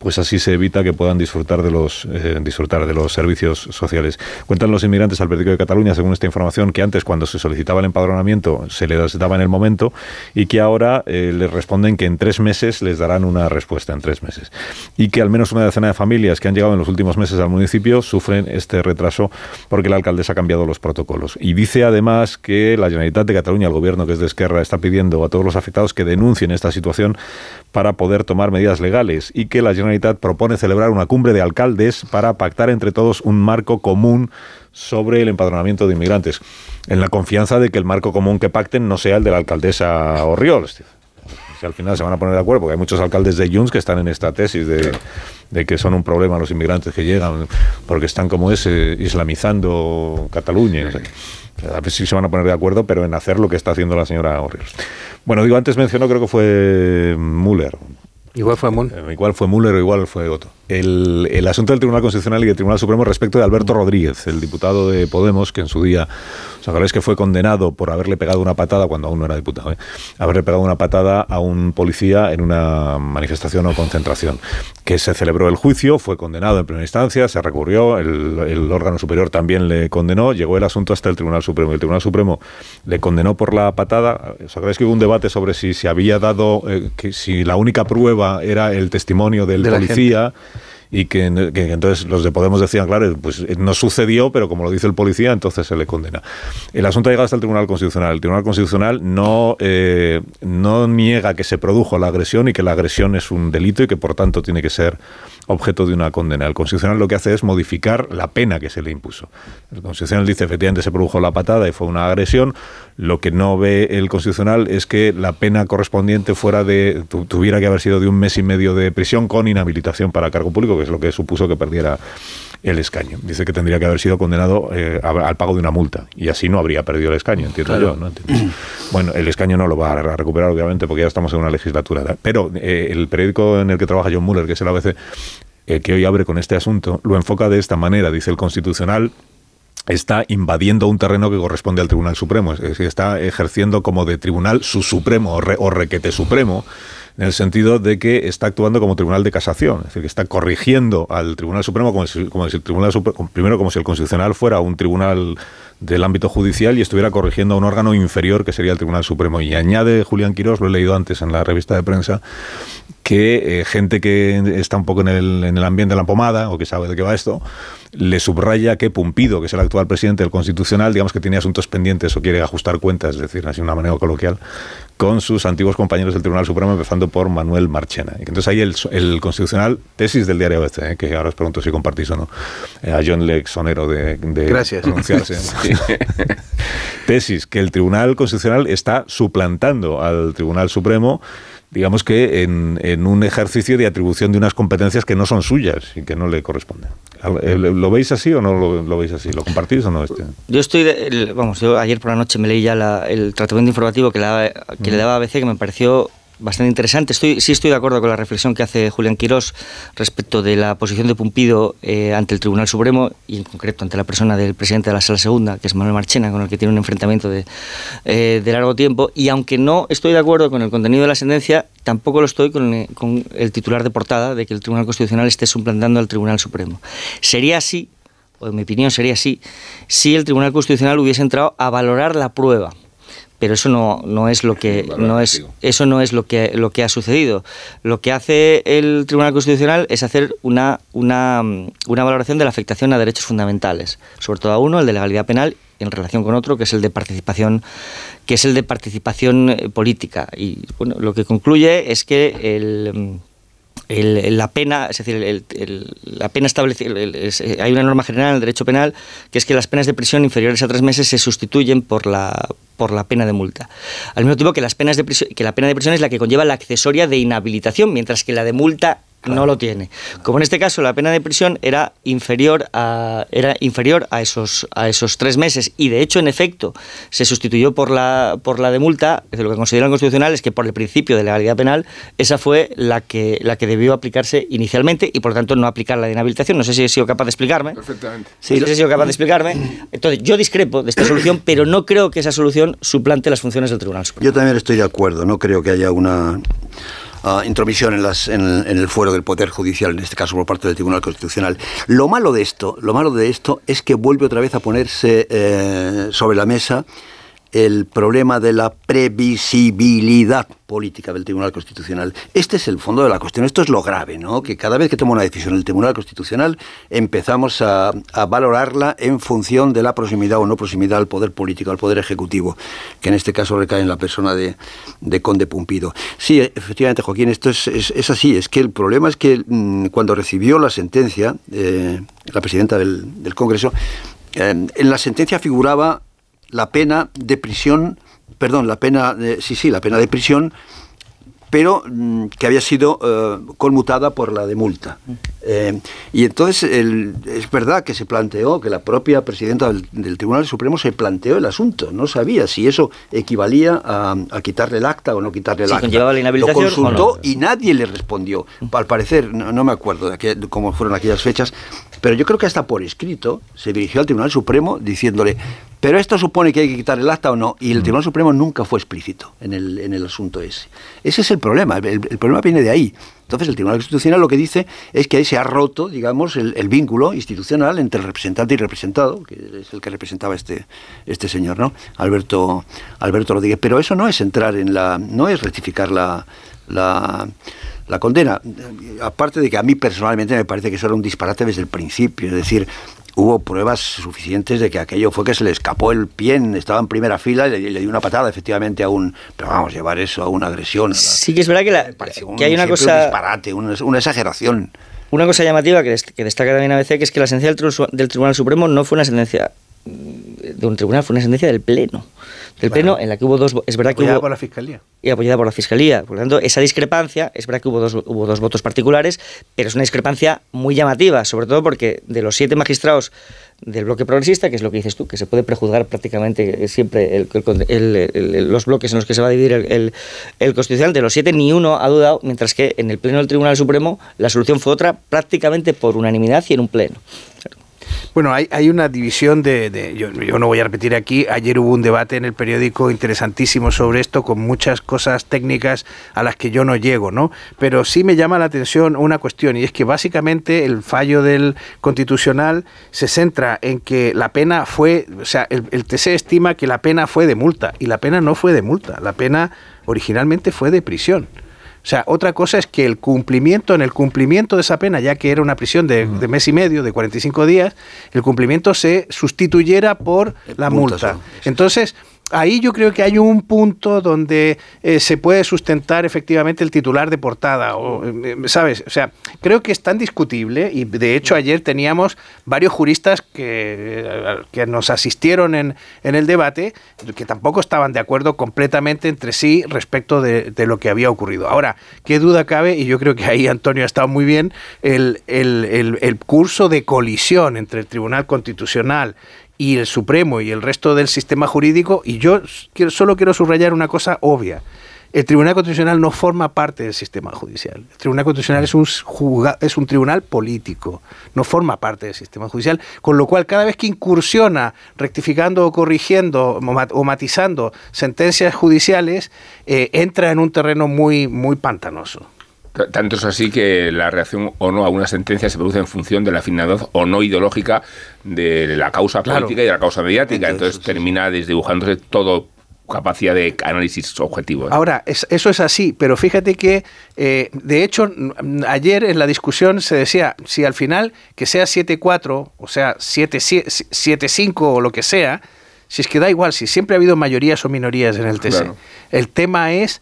pues así se evita que puedan disfrutar de los eh, disfrutar de los servicios sociales. Cuentan los inmigrantes al periódico de Cataluña, según esta información, que antes cuando se solicitaba el empadronamiento se les daba en el momento y que ahora eh, les responden que en tres meses les darán una respuesta en tres meses y que al menos una decena de familias que han llegado en los últimos meses al municipio sufren este retraso porque la alcaldesa ha cambiado los protocolos y dice además que la Generalitat de Cataluña, el gobierno que es de Esquerra, está pidiendo a todos los afectados que denuncien esta situación para poder tomar medidas legales y que la Generalitat propone celebrar una cumbre de alcaldes para pactar entre todos un marco común sobre el empadronamiento de inmigrantes, en la confianza de que el marco común que pacten no sea el de la alcaldesa Orriols. Si al final se van a poner de acuerdo, porque hay muchos alcaldes de Junts que están en esta tesis de, de que son un problema los inmigrantes que llegan, porque están como es, eh, islamizando Cataluña. A ver si se van a poner de acuerdo, pero en hacer lo que está haciendo la señora Orriols. Bueno, digo, antes mencionó, creo que fue Müller. Igual fue Moon. Eh, Igual fue Müller o igual fue. El, el asunto del Tribunal Constitucional y del Tribunal Supremo respecto de Alberto Rodríguez, el diputado de Podemos, que en su día, os acordáis que fue condenado por haberle pegado una patada, cuando aún no era diputado, ¿eh? haberle pegado una patada a un policía en una manifestación o concentración. Que se celebró el juicio, fue condenado en primera instancia, se recurrió, el, el órgano superior también le condenó, llegó el asunto hasta el Tribunal Supremo. El Tribunal Supremo le condenó por la patada. ¿Os acordáis que hubo un debate sobre si se había dado, eh, que si la única prueba era el testimonio del De la policía? Y que, entonces los de Podemos decían, claro, pues eh, no sucedió, pero como lo dice el policía, entonces se le condena. El asunto ha llegado hasta el Tribunal Constitucional. El Tribunal Constitucional no, eh, no niega que se produjo la agresión y que la agresión es un delito y que por tanto tiene que ser objeto de una condena. El Constitucional lo que hace es modificar la pena que se le impuso. El Constitucional dice, efectivamente se produjo la patada y fue una agresión. Lo que no ve el Constitucional es que la pena correspondiente fuera de tu- tuviera que haber sido de un mes y medio de prisión con inhabilitación para cargo público, que es lo que supuso que perdiera el escaño. Dice que tendría que haber sido condenado eh, al pago de una multa y así no habría perdido el escaño, entiendo Claro. yo. ¿no? Entiendo. Bueno, el escaño no lo va a recuperar, obviamente, porque ya estamos en una legislatura. Pero eh, el periódico en el que trabaja John Muller, que es el ABC, eh, que hoy abre con este asunto, lo enfoca de esta manera. Dice el Constitucional está invadiendo un terreno que corresponde al Tribunal Supremo, es decir, está ejerciendo como de tribunal su supremo o, re- o requete supremo, en el sentido de que está actuando como tribunal de casación, es decir, que está corrigiendo al Tribunal Supremo como si, como si el Tribunal primero como si el Constitucional fuera un tribunal del ámbito judicial y estuviera corrigiendo a un órgano inferior que sería el Tribunal Supremo. Y añade Julián Quirós, lo he leído antes en la revista de prensa, que eh, gente que está un poco en el, en el ambiente de la pomada o que sabe de qué va esto, le subraya que Pumpido, que es el actual presidente del Constitucional, digamos que tiene asuntos pendientes o quiere ajustar cuentas, es decir, así de una manera coloquial, con sus antiguos compañeros del Tribunal Supremo, empezando por Manuel Marchena. Entonces ahí el, el Constitucional, tesis del diario ABC, eh, que ahora os pregunto si compartís o no, eh, a John Lex Sonero de, de Gracias. pronunciarse. tesis que el Tribunal Constitucional está suplantando al Tribunal Supremo digamos que en, en un ejercicio de atribución de unas competencias que no son suyas y que no le corresponden. Eh, ¿Lo veis así o no lo, veis así? ¿Lo compartís o no? Este? Yo estoy, de- vamos, yo ayer por la noche me leí ya la- el tratamiento informativo que, le daba- daba ABC, que me pareció bastante interesante. Estoy, sí estoy de acuerdo con la reflexión que hace Julián Quirós respecto de la posición de Pumpido eh, ante el Tribunal Supremo y en concreto ante la persona del presidente de la Sala Segunda, que es Manuel Marchena, con el que tiene un enfrentamiento de, eh, de largo tiempo. Y aunque no estoy de acuerdo con el contenido de la sentencia, tampoco lo estoy con, eh, con el titular de portada de que el Tribunal Constitucional esté suplantando al Tribunal Supremo. Sería así o en mi opinión sería así, si el Tribunal Constitucional hubiese entrado a valorar la prueba. Pero eso no, no es lo que no es eso no es lo que lo que ha sucedido. Lo que hace el Tribunal Constitucional es hacer una, una, una valoración de la afectación a derechos fundamentales, sobre todo a uno, el de legalidad penal, en relación con otro, que es el de participación, que es el de participación eh, política. Y bueno, lo que concluye es que el el- la pena, es decir, el- la pena establecida, hay una norma general en el derecho penal que es que las penas de prisión inferiores a tres meses se sustituyen por la por la pena de multa. Al mismo tiempo que las penas de prisión, que la pena de prisión es la que conlleva la accesoria de inhabilitación, mientras que la de multa no lo tiene. Como en este caso la pena de prisión era inferior a era inferior a esos a esos tres meses y de hecho en efecto se sustituyó por la por la de multa. es decir, Lo que considera el constitucional es que por el principio de legalidad penal esa fue la que la que debió aplicarse inicialmente y por lo tanto no aplicar la de inhabilitación. No sé si he sido capaz de explicarme. Perfectamente. No sé si he sido capaz de explicarme. Entonces yo discrepo de esta solución, pero no creo que esa solución suplante las funciones del Tribunal Supremo. Yo también estoy de acuerdo, no creo que haya una intromisión en, las, en, en el fuero del Poder Judicial, en este caso por parte del Tribunal Constitucional. Lo malo de esto, lo malo de esto es que vuelve otra vez a ponerse eh, sobre la mesa el problema de la previsibilidad política del Tribunal Constitucional. Este es el fondo de la cuestión, esto es lo grave, ¿no? Que cada vez que toma una decisión el Tribunal Constitucional empezamos a, a valorarla en función de la proximidad o no proximidad al poder político, al poder ejecutivo, que en este caso recae en la persona de, de Conde Pumpido. Sí, efectivamente, Joaquín, esto es, es, así, es que el problema es que mmm, cuando recibió la sentencia, eh, la presidenta del, del Congreso, eh, en la sentencia figuraba la pena de prisión, perdón, la pena, de, sí, sí, la pena de prisión, pero mmm, que había sido eh, conmutada por la de multa. Eh, y entonces el, es verdad que se planteó, que la propia presidenta del, del, Tribunal Supremo se planteó el asunto, no sabía si eso equivalía a, a quitarle el acta o no quitarle el acta. Llevaba la inhabilitación Lo consultó no. y nadie le respondió. Al parecer, no, no me acuerdo de cómo fueron aquellas fechas, pero yo creo que hasta por escrito se dirigió al Tribunal Supremo diciéndole, pero esto supone que hay que quitar el acta o no, y el Tribunal Supremo nunca fue explícito en el, en el asunto ese. Ese es el problema, el, el, problema viene de ahí. Entonces el Tribunal Constitucional lo que dice es que ahí se ha roto, digamos, el, el, vínculo institucional entre el representante y representado, que es el que representaba este, este señor, ¿no? Alberto, Alberto Rodríguez. Pero eso no es entrar en la, no es rectificar la, la, la condena. Aparte de que a mí personalmente me parece que eso era un disparate desde el principio, es decir, hubo pruebas suficientes de que aquello fue que se le escapó el pie, estaba en primera fila y le, le dio una patada efectivamente a un... Pero vamos, llevar eso a una agresión. A la, sí que es verdad que, la, un, que hay una cosa... Un disparate, una, una, exageración. Una cosa llamativa que, que destaca también a veces que es que la sentencia del, del Tribunal Supremo no fue una sentencia de un tribunal, fue una sentencia del Pleno. Del bueno, Pleno en la que hubo dos... Es verdad que apoyada hubo, por la Fiscalía. Y apoyada por la Fiscalía. Por lo tanto, esa discrepancia, es verdad que hubo dos, hubo dos votos particulares, pero es una discrepancia muy llamativa, sobre todo porque de los siete magistrados del bloque progresista, que es lo que dices tú, que se puede prejuzgar prácticamente siempre el- el- el- el- los bloques en los que se va a dividir el constitucional. De los siete, ni uno ha dudado, mientras que en el Pleno del Tribunal Supremo la solución fue otra prácticamente por unanimidad y en un Pleno. Bueno, hay, hay una división de... de- yo, yo no voy a repetir aquí, ayer hubo un debate en el periódico interesantísimo sobre esto, con muchas cosas técnicas a las que yo no llego, ¿no? Pero sí me llama la atención una cuestión, y es que básicamente el fallo del constitucional se centra en que la pena fue, o sea, el, el TC estima que la pena fue de multa, y la pena no fue de multa, la pena originalmente fue de prisión. O sea, otra cosa es que el cumplimiento, en el cumplimiento de esa pena, ya que era una prisión de, de mes y medio, de 45 días, el cumplimiento se sustituyera por la multa Entonces, ahí yo creo que hay un punto donde eh, se puede sustentar efectivamente el titular de portada, o, eh, ¿sabes? O sea, creo que es tan discutible y de hecho ayer teníamos varios juristas que, eh, que nos asistieron en, en el debate que tampoco estaban de acuerdo completamente entre sí respecto de, de lo que había ocurrido. Ahora, qué duda cabe, y yo creo que ahí Antonio ha estado muy bien, el, el- el- el curso de colisión entre el Tribunal Constitucional y el Supremo y el resto del sistema jurídico, y yo solo quiero subrayar una cosa obvia. El Tribunal Constitucional no forma parte del sistema judicial. El Tribunal Constitucional es un, es un tribunal político, no forma parte del sistema judicial, con lo cual cada vez que incursiona rectificando o corrigiendo o matizando sentencias judiciales, eh, entra en un terreno muy, muy pantanoso. Tanto es así que la reacción o no a una sentencia se produce en función de la afinidad o no ideológica de la causa Claro. política y de la causa mediática. Entonces, termina desdibujándose todo capacidad de análisis objetivo. ¿eh? Ahora, es- eso es así, pero fíjate que, eh, de hecho, ayer en la discusión se decía, si al final que sea 7-4, o sea, 7-5 o lo que sea, si es que da igual, si siempre ha habido mayorías o minorías en el TC. Claro. El tema es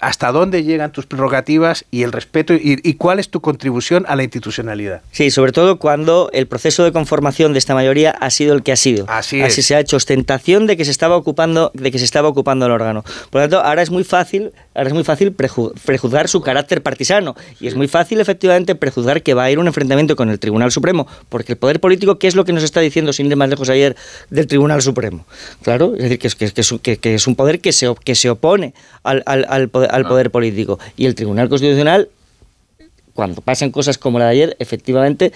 hasta dónde llegan tus prerrogativas y el respeto y, y cuál es tu contribución a la institucionalidad. Sí, sobre todo cuando el proceso de conformación de esta mayoría ha sido el que ha sido. Así es. se ha hecho ostentación de que se estaba ocupando, de que se estaba ocupando el órgano. Por lo tanto, ahora es muy fácil, ahora es muy fácil preju- prejuzgar su carácter partisano y es muy fácil efectivamente prejuzgar que va a ir un enfrentamiento con el Tribunal Supremo, porque el poder político, ¿qué es lo que nos está diciendo sin ir más lejos ayer del Tribunal Supremo? Claro, es decir, que es, que que un- que- que es un poder que se, op- que se opone al, al- al poder, al poder político. Y el Tribunal Constitucional cuando pasan cosas como la de ayer, efectivamente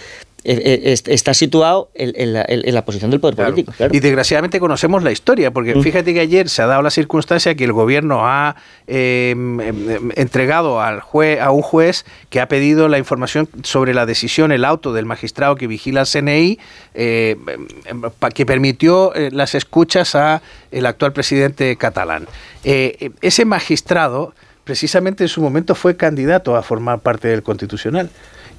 está situado en, en la, en- la posición del poder político. claro. Y desgraciadamente conocemos la historia, porque Mm. fíjate que ayer se ha dado la circunstancia que el gobierno ha eh, em, em, entregado al jue- a un juez que ha pedido la información sobre la decisión, el auto del magistrado que vigila el CNI, eh, em, em, que permitió eh, las escuchas a el actual presidente catalán. Eh, ese magistrado, precisamente en su momento, fue candidato a formar parte del Constitucional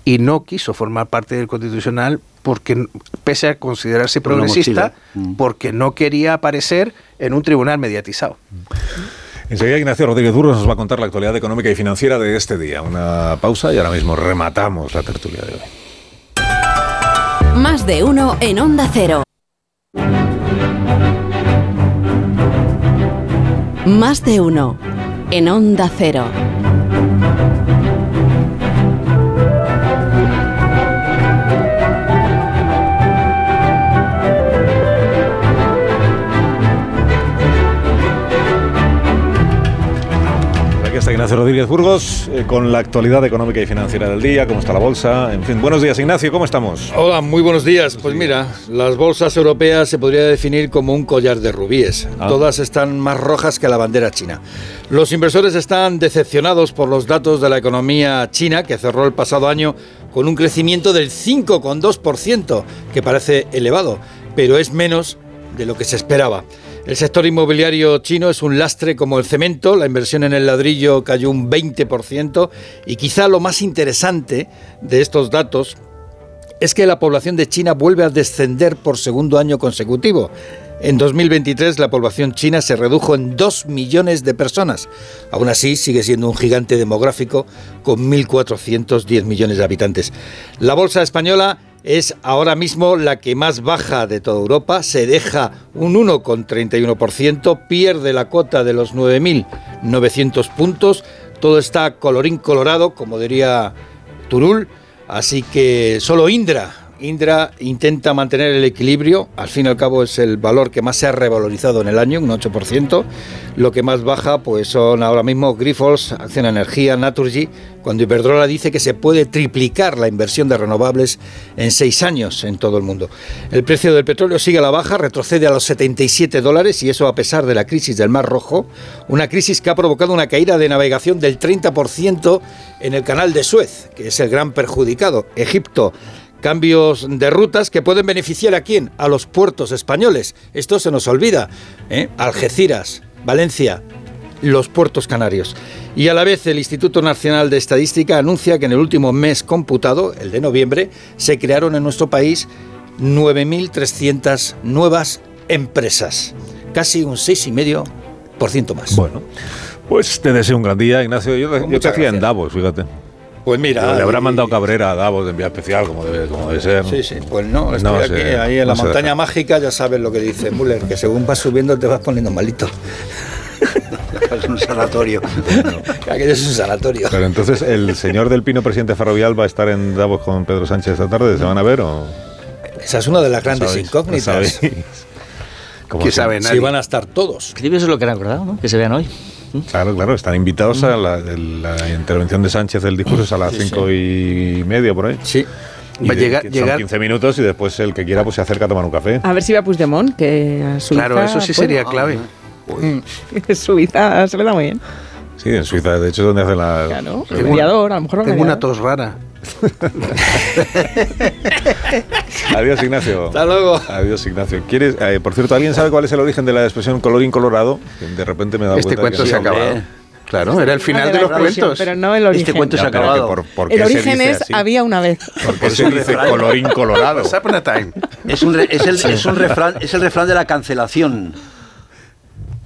y no quiso formar parte del Constitucional porque, pese a considerarse progresista. Mm. porque no quería aparecer en un tribunal mediatizado. Enseguida Ignacio Rodríguez Burgos nos va a contar la actualidad económica y financiera de este día. Una pausa y ahora mismo rematamos la tertulia de hoy. Más de uno en Onda Cero. Más de uno en Onda Cero. Ignacio Rodríguez Burgos eh, con la actualidad económica y financiera del día, cómo está la bolsa, en fin. Buenos días Ignacio, ¿cómo estamos? Hola, muy buenos días. Pues mira, las bolsas europeas se podría definir como un collar de rubíes. Ah. Todas están más rojas que la bandera china. Los inversores están decepcionados por los datos de la economía china, que cerró el pasado año con un crecimiento del 5,2%, que parece elevado, pero es menos de lo que se esperaba. El sector inmobiliario chino es un lastre como el cemento, la inversión en el ladrillo cayó un 20% y quizá lo más interesante de estos datos es que la población de China vuelve a descender por segundo año consecutivo. En 2023 la población china se redujo en 2 millones de personas. Aún así sigue siendo un gigante demográfico con 1.410 millones de habitantes. La bolsa española es ahora mismo la que más baja de toda Europa, se deja un 1,31%, pierde la cuota de los 9.900 puntos, todo está colorín colorado, como diría Turul, así que solo Indra Indra intenta mantener el equilibrio, al fin y al cabo es el valor que más se ha revalorizado en el año, un 8%. Lo que más baja pues son ahora mismo Grifols, Acción Energía, Naturgy, cuando Iberdrola dice que se puede triplicar la inversión de renovables en seis años en todo el mundo. El precio del petróleo sigue a la baja, retrocede a los 77 dólares y eso a pesar de la crisis del Mar Rojo, una crisis que ha provocado una caída de navegación del 30% en el canal de Suez, que es el gran perjudicado. Egipto cambios de rutas que pueden beneficiar a quién? A los puertos españoles. Esto se nos olvida. ¿eh? Algeciras, Valencia, los puertos canarios. Y a la vez el Instituto Nacional de Estadística anuncia que en el último mes computado, el de noviembre, se crearon en nuestro país 9.300 nuevas empresas. Casi un 6,5% más. Bueno, pues te deseo un gran día, Ignacio. Yo, yo te hacía en Davos, fíjate. Pues mira. Le habrá mandado Cabrera a Davos de envía especial, como debe, como debe ser. Sí, sí. Pues no, estoy No aquí, ahí en la no montaña deja. mágica, ya sabes lo que dice Müller, que según vas subiendo te vas poniendo malito. Es un sanatorio. Aquello es un sanatorio. Pero entonces, ¿el señor del Pino, presidente ferrovial, va a estar en Davos con Pedro Sánchez esta tarde? ¿Se van a ver o...? Esa es una de las grandes ¿Sabéis? incógnitas. ¿Qué si- sabe Si van a estar todos. Eso es lo que han acordado, ¿no? Que se vean hoy. Claro, claro, están invitados a la, el- la intervención de Sánchez del discurso es a las Sí, sí. cinco y media por ahí. Sí. Y a de- llegar- llegar- Son 15 minutos y después el que quiera pues se acerca a tomar un café. A ver si va Puigdemont, que a Suiza... Claro, eso sí puede. sería clave. Suiza se le da muy bien. Sí, en Suiza, de hecho, es donde hacen la... Claro, el- mediador, a lo mejor lo Tengo una tos rara. Adiós, Ignacio. Hasta luego. Adiós, Ignacio. ¿Quieres, eh, por cierto, ¿alguien sabe cuál es el origen de la expresión colorín colorado? De repente me dado Este cuenta cuento que se ha acabado. Claro, era el final de los cuentos. Pero no el origen. Este cuento se ha acabado. por- ¿por el origen es así? había una vez. ¿Por qué se dice colorín colorado? Time. Es, un re- es, el, es un refrán, es el refrán de la cancelación.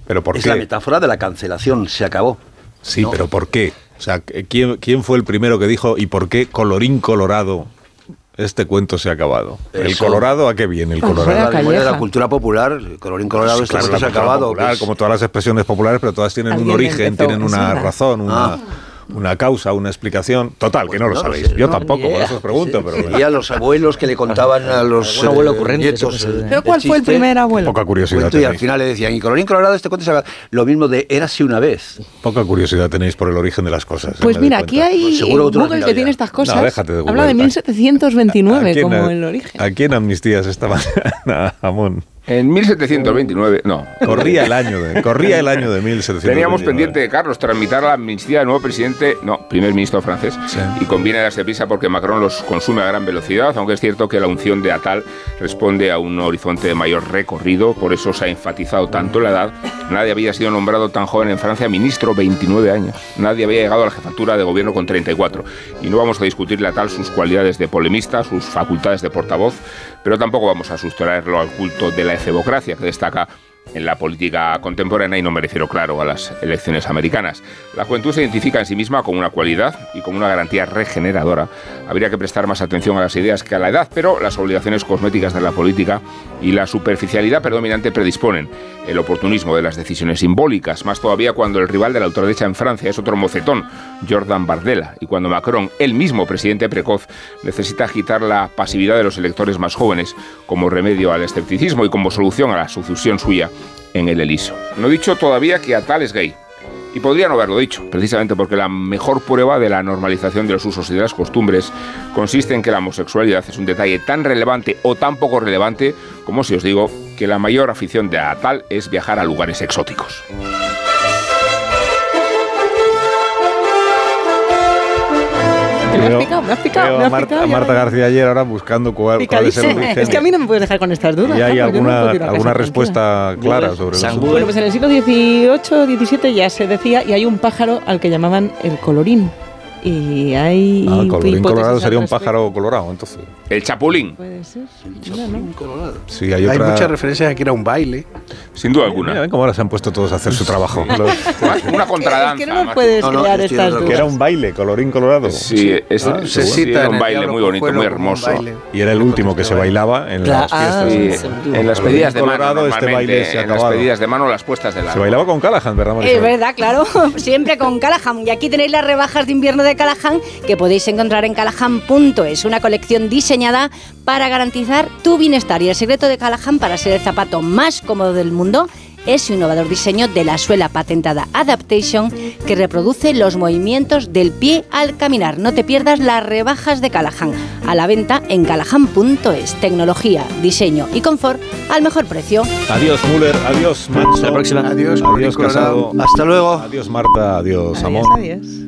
¿Pero por es qué? la metáfora de la cancelación. Se acabó. Sí, pero ¿por qué? O sea, ¿quién, ¿quién fue el primero que dijo y por qué colorín colorado este cuento se ha acabado? ¿El colorado a qué viene el Pues La colorado? la Calleja. cultura popular, el colorín colorado, Sí, este claro, cuento se ha la cultura acabado. popular, pues- como todas las expresiones populares, pero todas tienen un origen, empezó, tienen es una razón, una, Ah. Una causa, una explicación. Total, que no lo no lo sabéis. sé, Yo no, tampoco, por eso os pregunto, pero Y a los abuelos que le contaban a los abuelo eh, ocurrente, nietos. eso, pues, eh, ¿Pero cuál fue el primer abuelo? poca curiosidad cuento, y al final le decían, y colorín colorado, este cuento se. Lo mismo de érase una vez. Poca curiosidad tenéis por el origen de las cosas. Pues me doy mira, aquí hay Pues seguro has Google que ya. tiene estas cosas. No, déjate de Habla Google. de ¿A 1729 quién- como el origen. ¿A quién amnistías esta mañana, Amón? En 1729, no. Corría el año de, corría el año de 1729. Teníamos pendiente, Carlos, tramitar la amnistía del nuevo presidente, no, primer ministro francés, Sí. y conviene darse prisa porque Macron los consume a gran velocidad, aunque es cierto que la unción de Atal responde a un horizonte de mayor recorrido, por eso se ha enfatizado tanto la edad. Nadie había sido nombrado tan joven en Francia ministro, 29 años. Nadie había llegado a la jefatura de gobierno con 34. Y no vamos a discutirle a Atal sus cualidades de polemista, sus facultades de portavoz, pero tampoco vamos a sustraerlo al culto de la efebocracia que destaca en la política contemporánea y no me refiero, claro, a las elecciones americanas. La juventud se identifica en sí misma como una cualidad y como una garantía regeneradora. Habría que prestar más atención a las ideas que a la edad, pero las obligaciones cosméticas de la política y la superficialidad predominante predisponen el oportunismo de las decisiones simbólicas, más todavía cuando el rival de la ultraderecha en Francia es otro mocetón, Jordan Bardella, y cuando Macron, el mismo presidente precoz, necesita agitar la pasividad de los electores más jóvenes como remedio al escepticismo y como solución a la sucesión suya en el Eliso. No he dicho todavía que Atal es gay. Y podría no haberlo dicho, precisamente porque la mejor prueba de la normalización de los usos y de las costumbres consiste en que la homosexualidad es un detalle tan relevante o tan poco relevante como si os digo que la mayor afición de Atal es viajar a lugares exóticos. Me has picado, me has picado, me a has Marta, picado. a Marta García ayer ahora buscando cuál, cuál es el origen. Es que a mí no me puedes dejar con estas dudas. ¿Y hay yo no alguna, casa alguna tranquila. respuesta clara sobre eso? Bueno, pues en el siglo XVIII, XVII ya se decía, y hay un pájaro al que llamaban el colorín. Y hay. Ah, colorín hipótesis colorado sería un pájaro colorado, entonces. El chapulín, Puede ser. Mira, ¿no? Sí, hay Hay otra... muchas referencias a que era un baile. sin duda Mira, alguna. ven cómo ahora se han puesto todos a hacer su trabajo. Una contradanza. Es que no nos puedes No, no, crear estas acuerdo. que dudas. era un baile, colorín colorado. Sí, es, Ah, se cita en un el baile muy bonito, muy un hermoso. Y era el último que se bailaba en Claro, las fiestas. Sí, Sí. en las pedidas de mano, Colorado, este baile se en las pedidas de mano, las puestas de la. Se bailaba con Callahan, ¿verdad, Marisol? Es verdad, claro, siempre con Callahan. Y aquí tenéis las rebajas de invierno de de Callahan que podéis encontrar en callahan.es, una colección diseñada para garantizar tu bienestar. Y el secreto de Callahan para ser el zapato más cómodo del mundo es su innovador diseño de la suela patentada Adaptation que reproduce los movimientos del pie al caminar. No te pierdas las rebajas de Callahan. A la venta en callahan.es. Tecnología, diseño y confort al mejor precio. Adiós, Müller. Adiós, Macho. Hasta la próxima. Adiós, Adiós. Casado. Hasta luego. Adiós, Marta. Adiós, Adiós, Amón. adiós.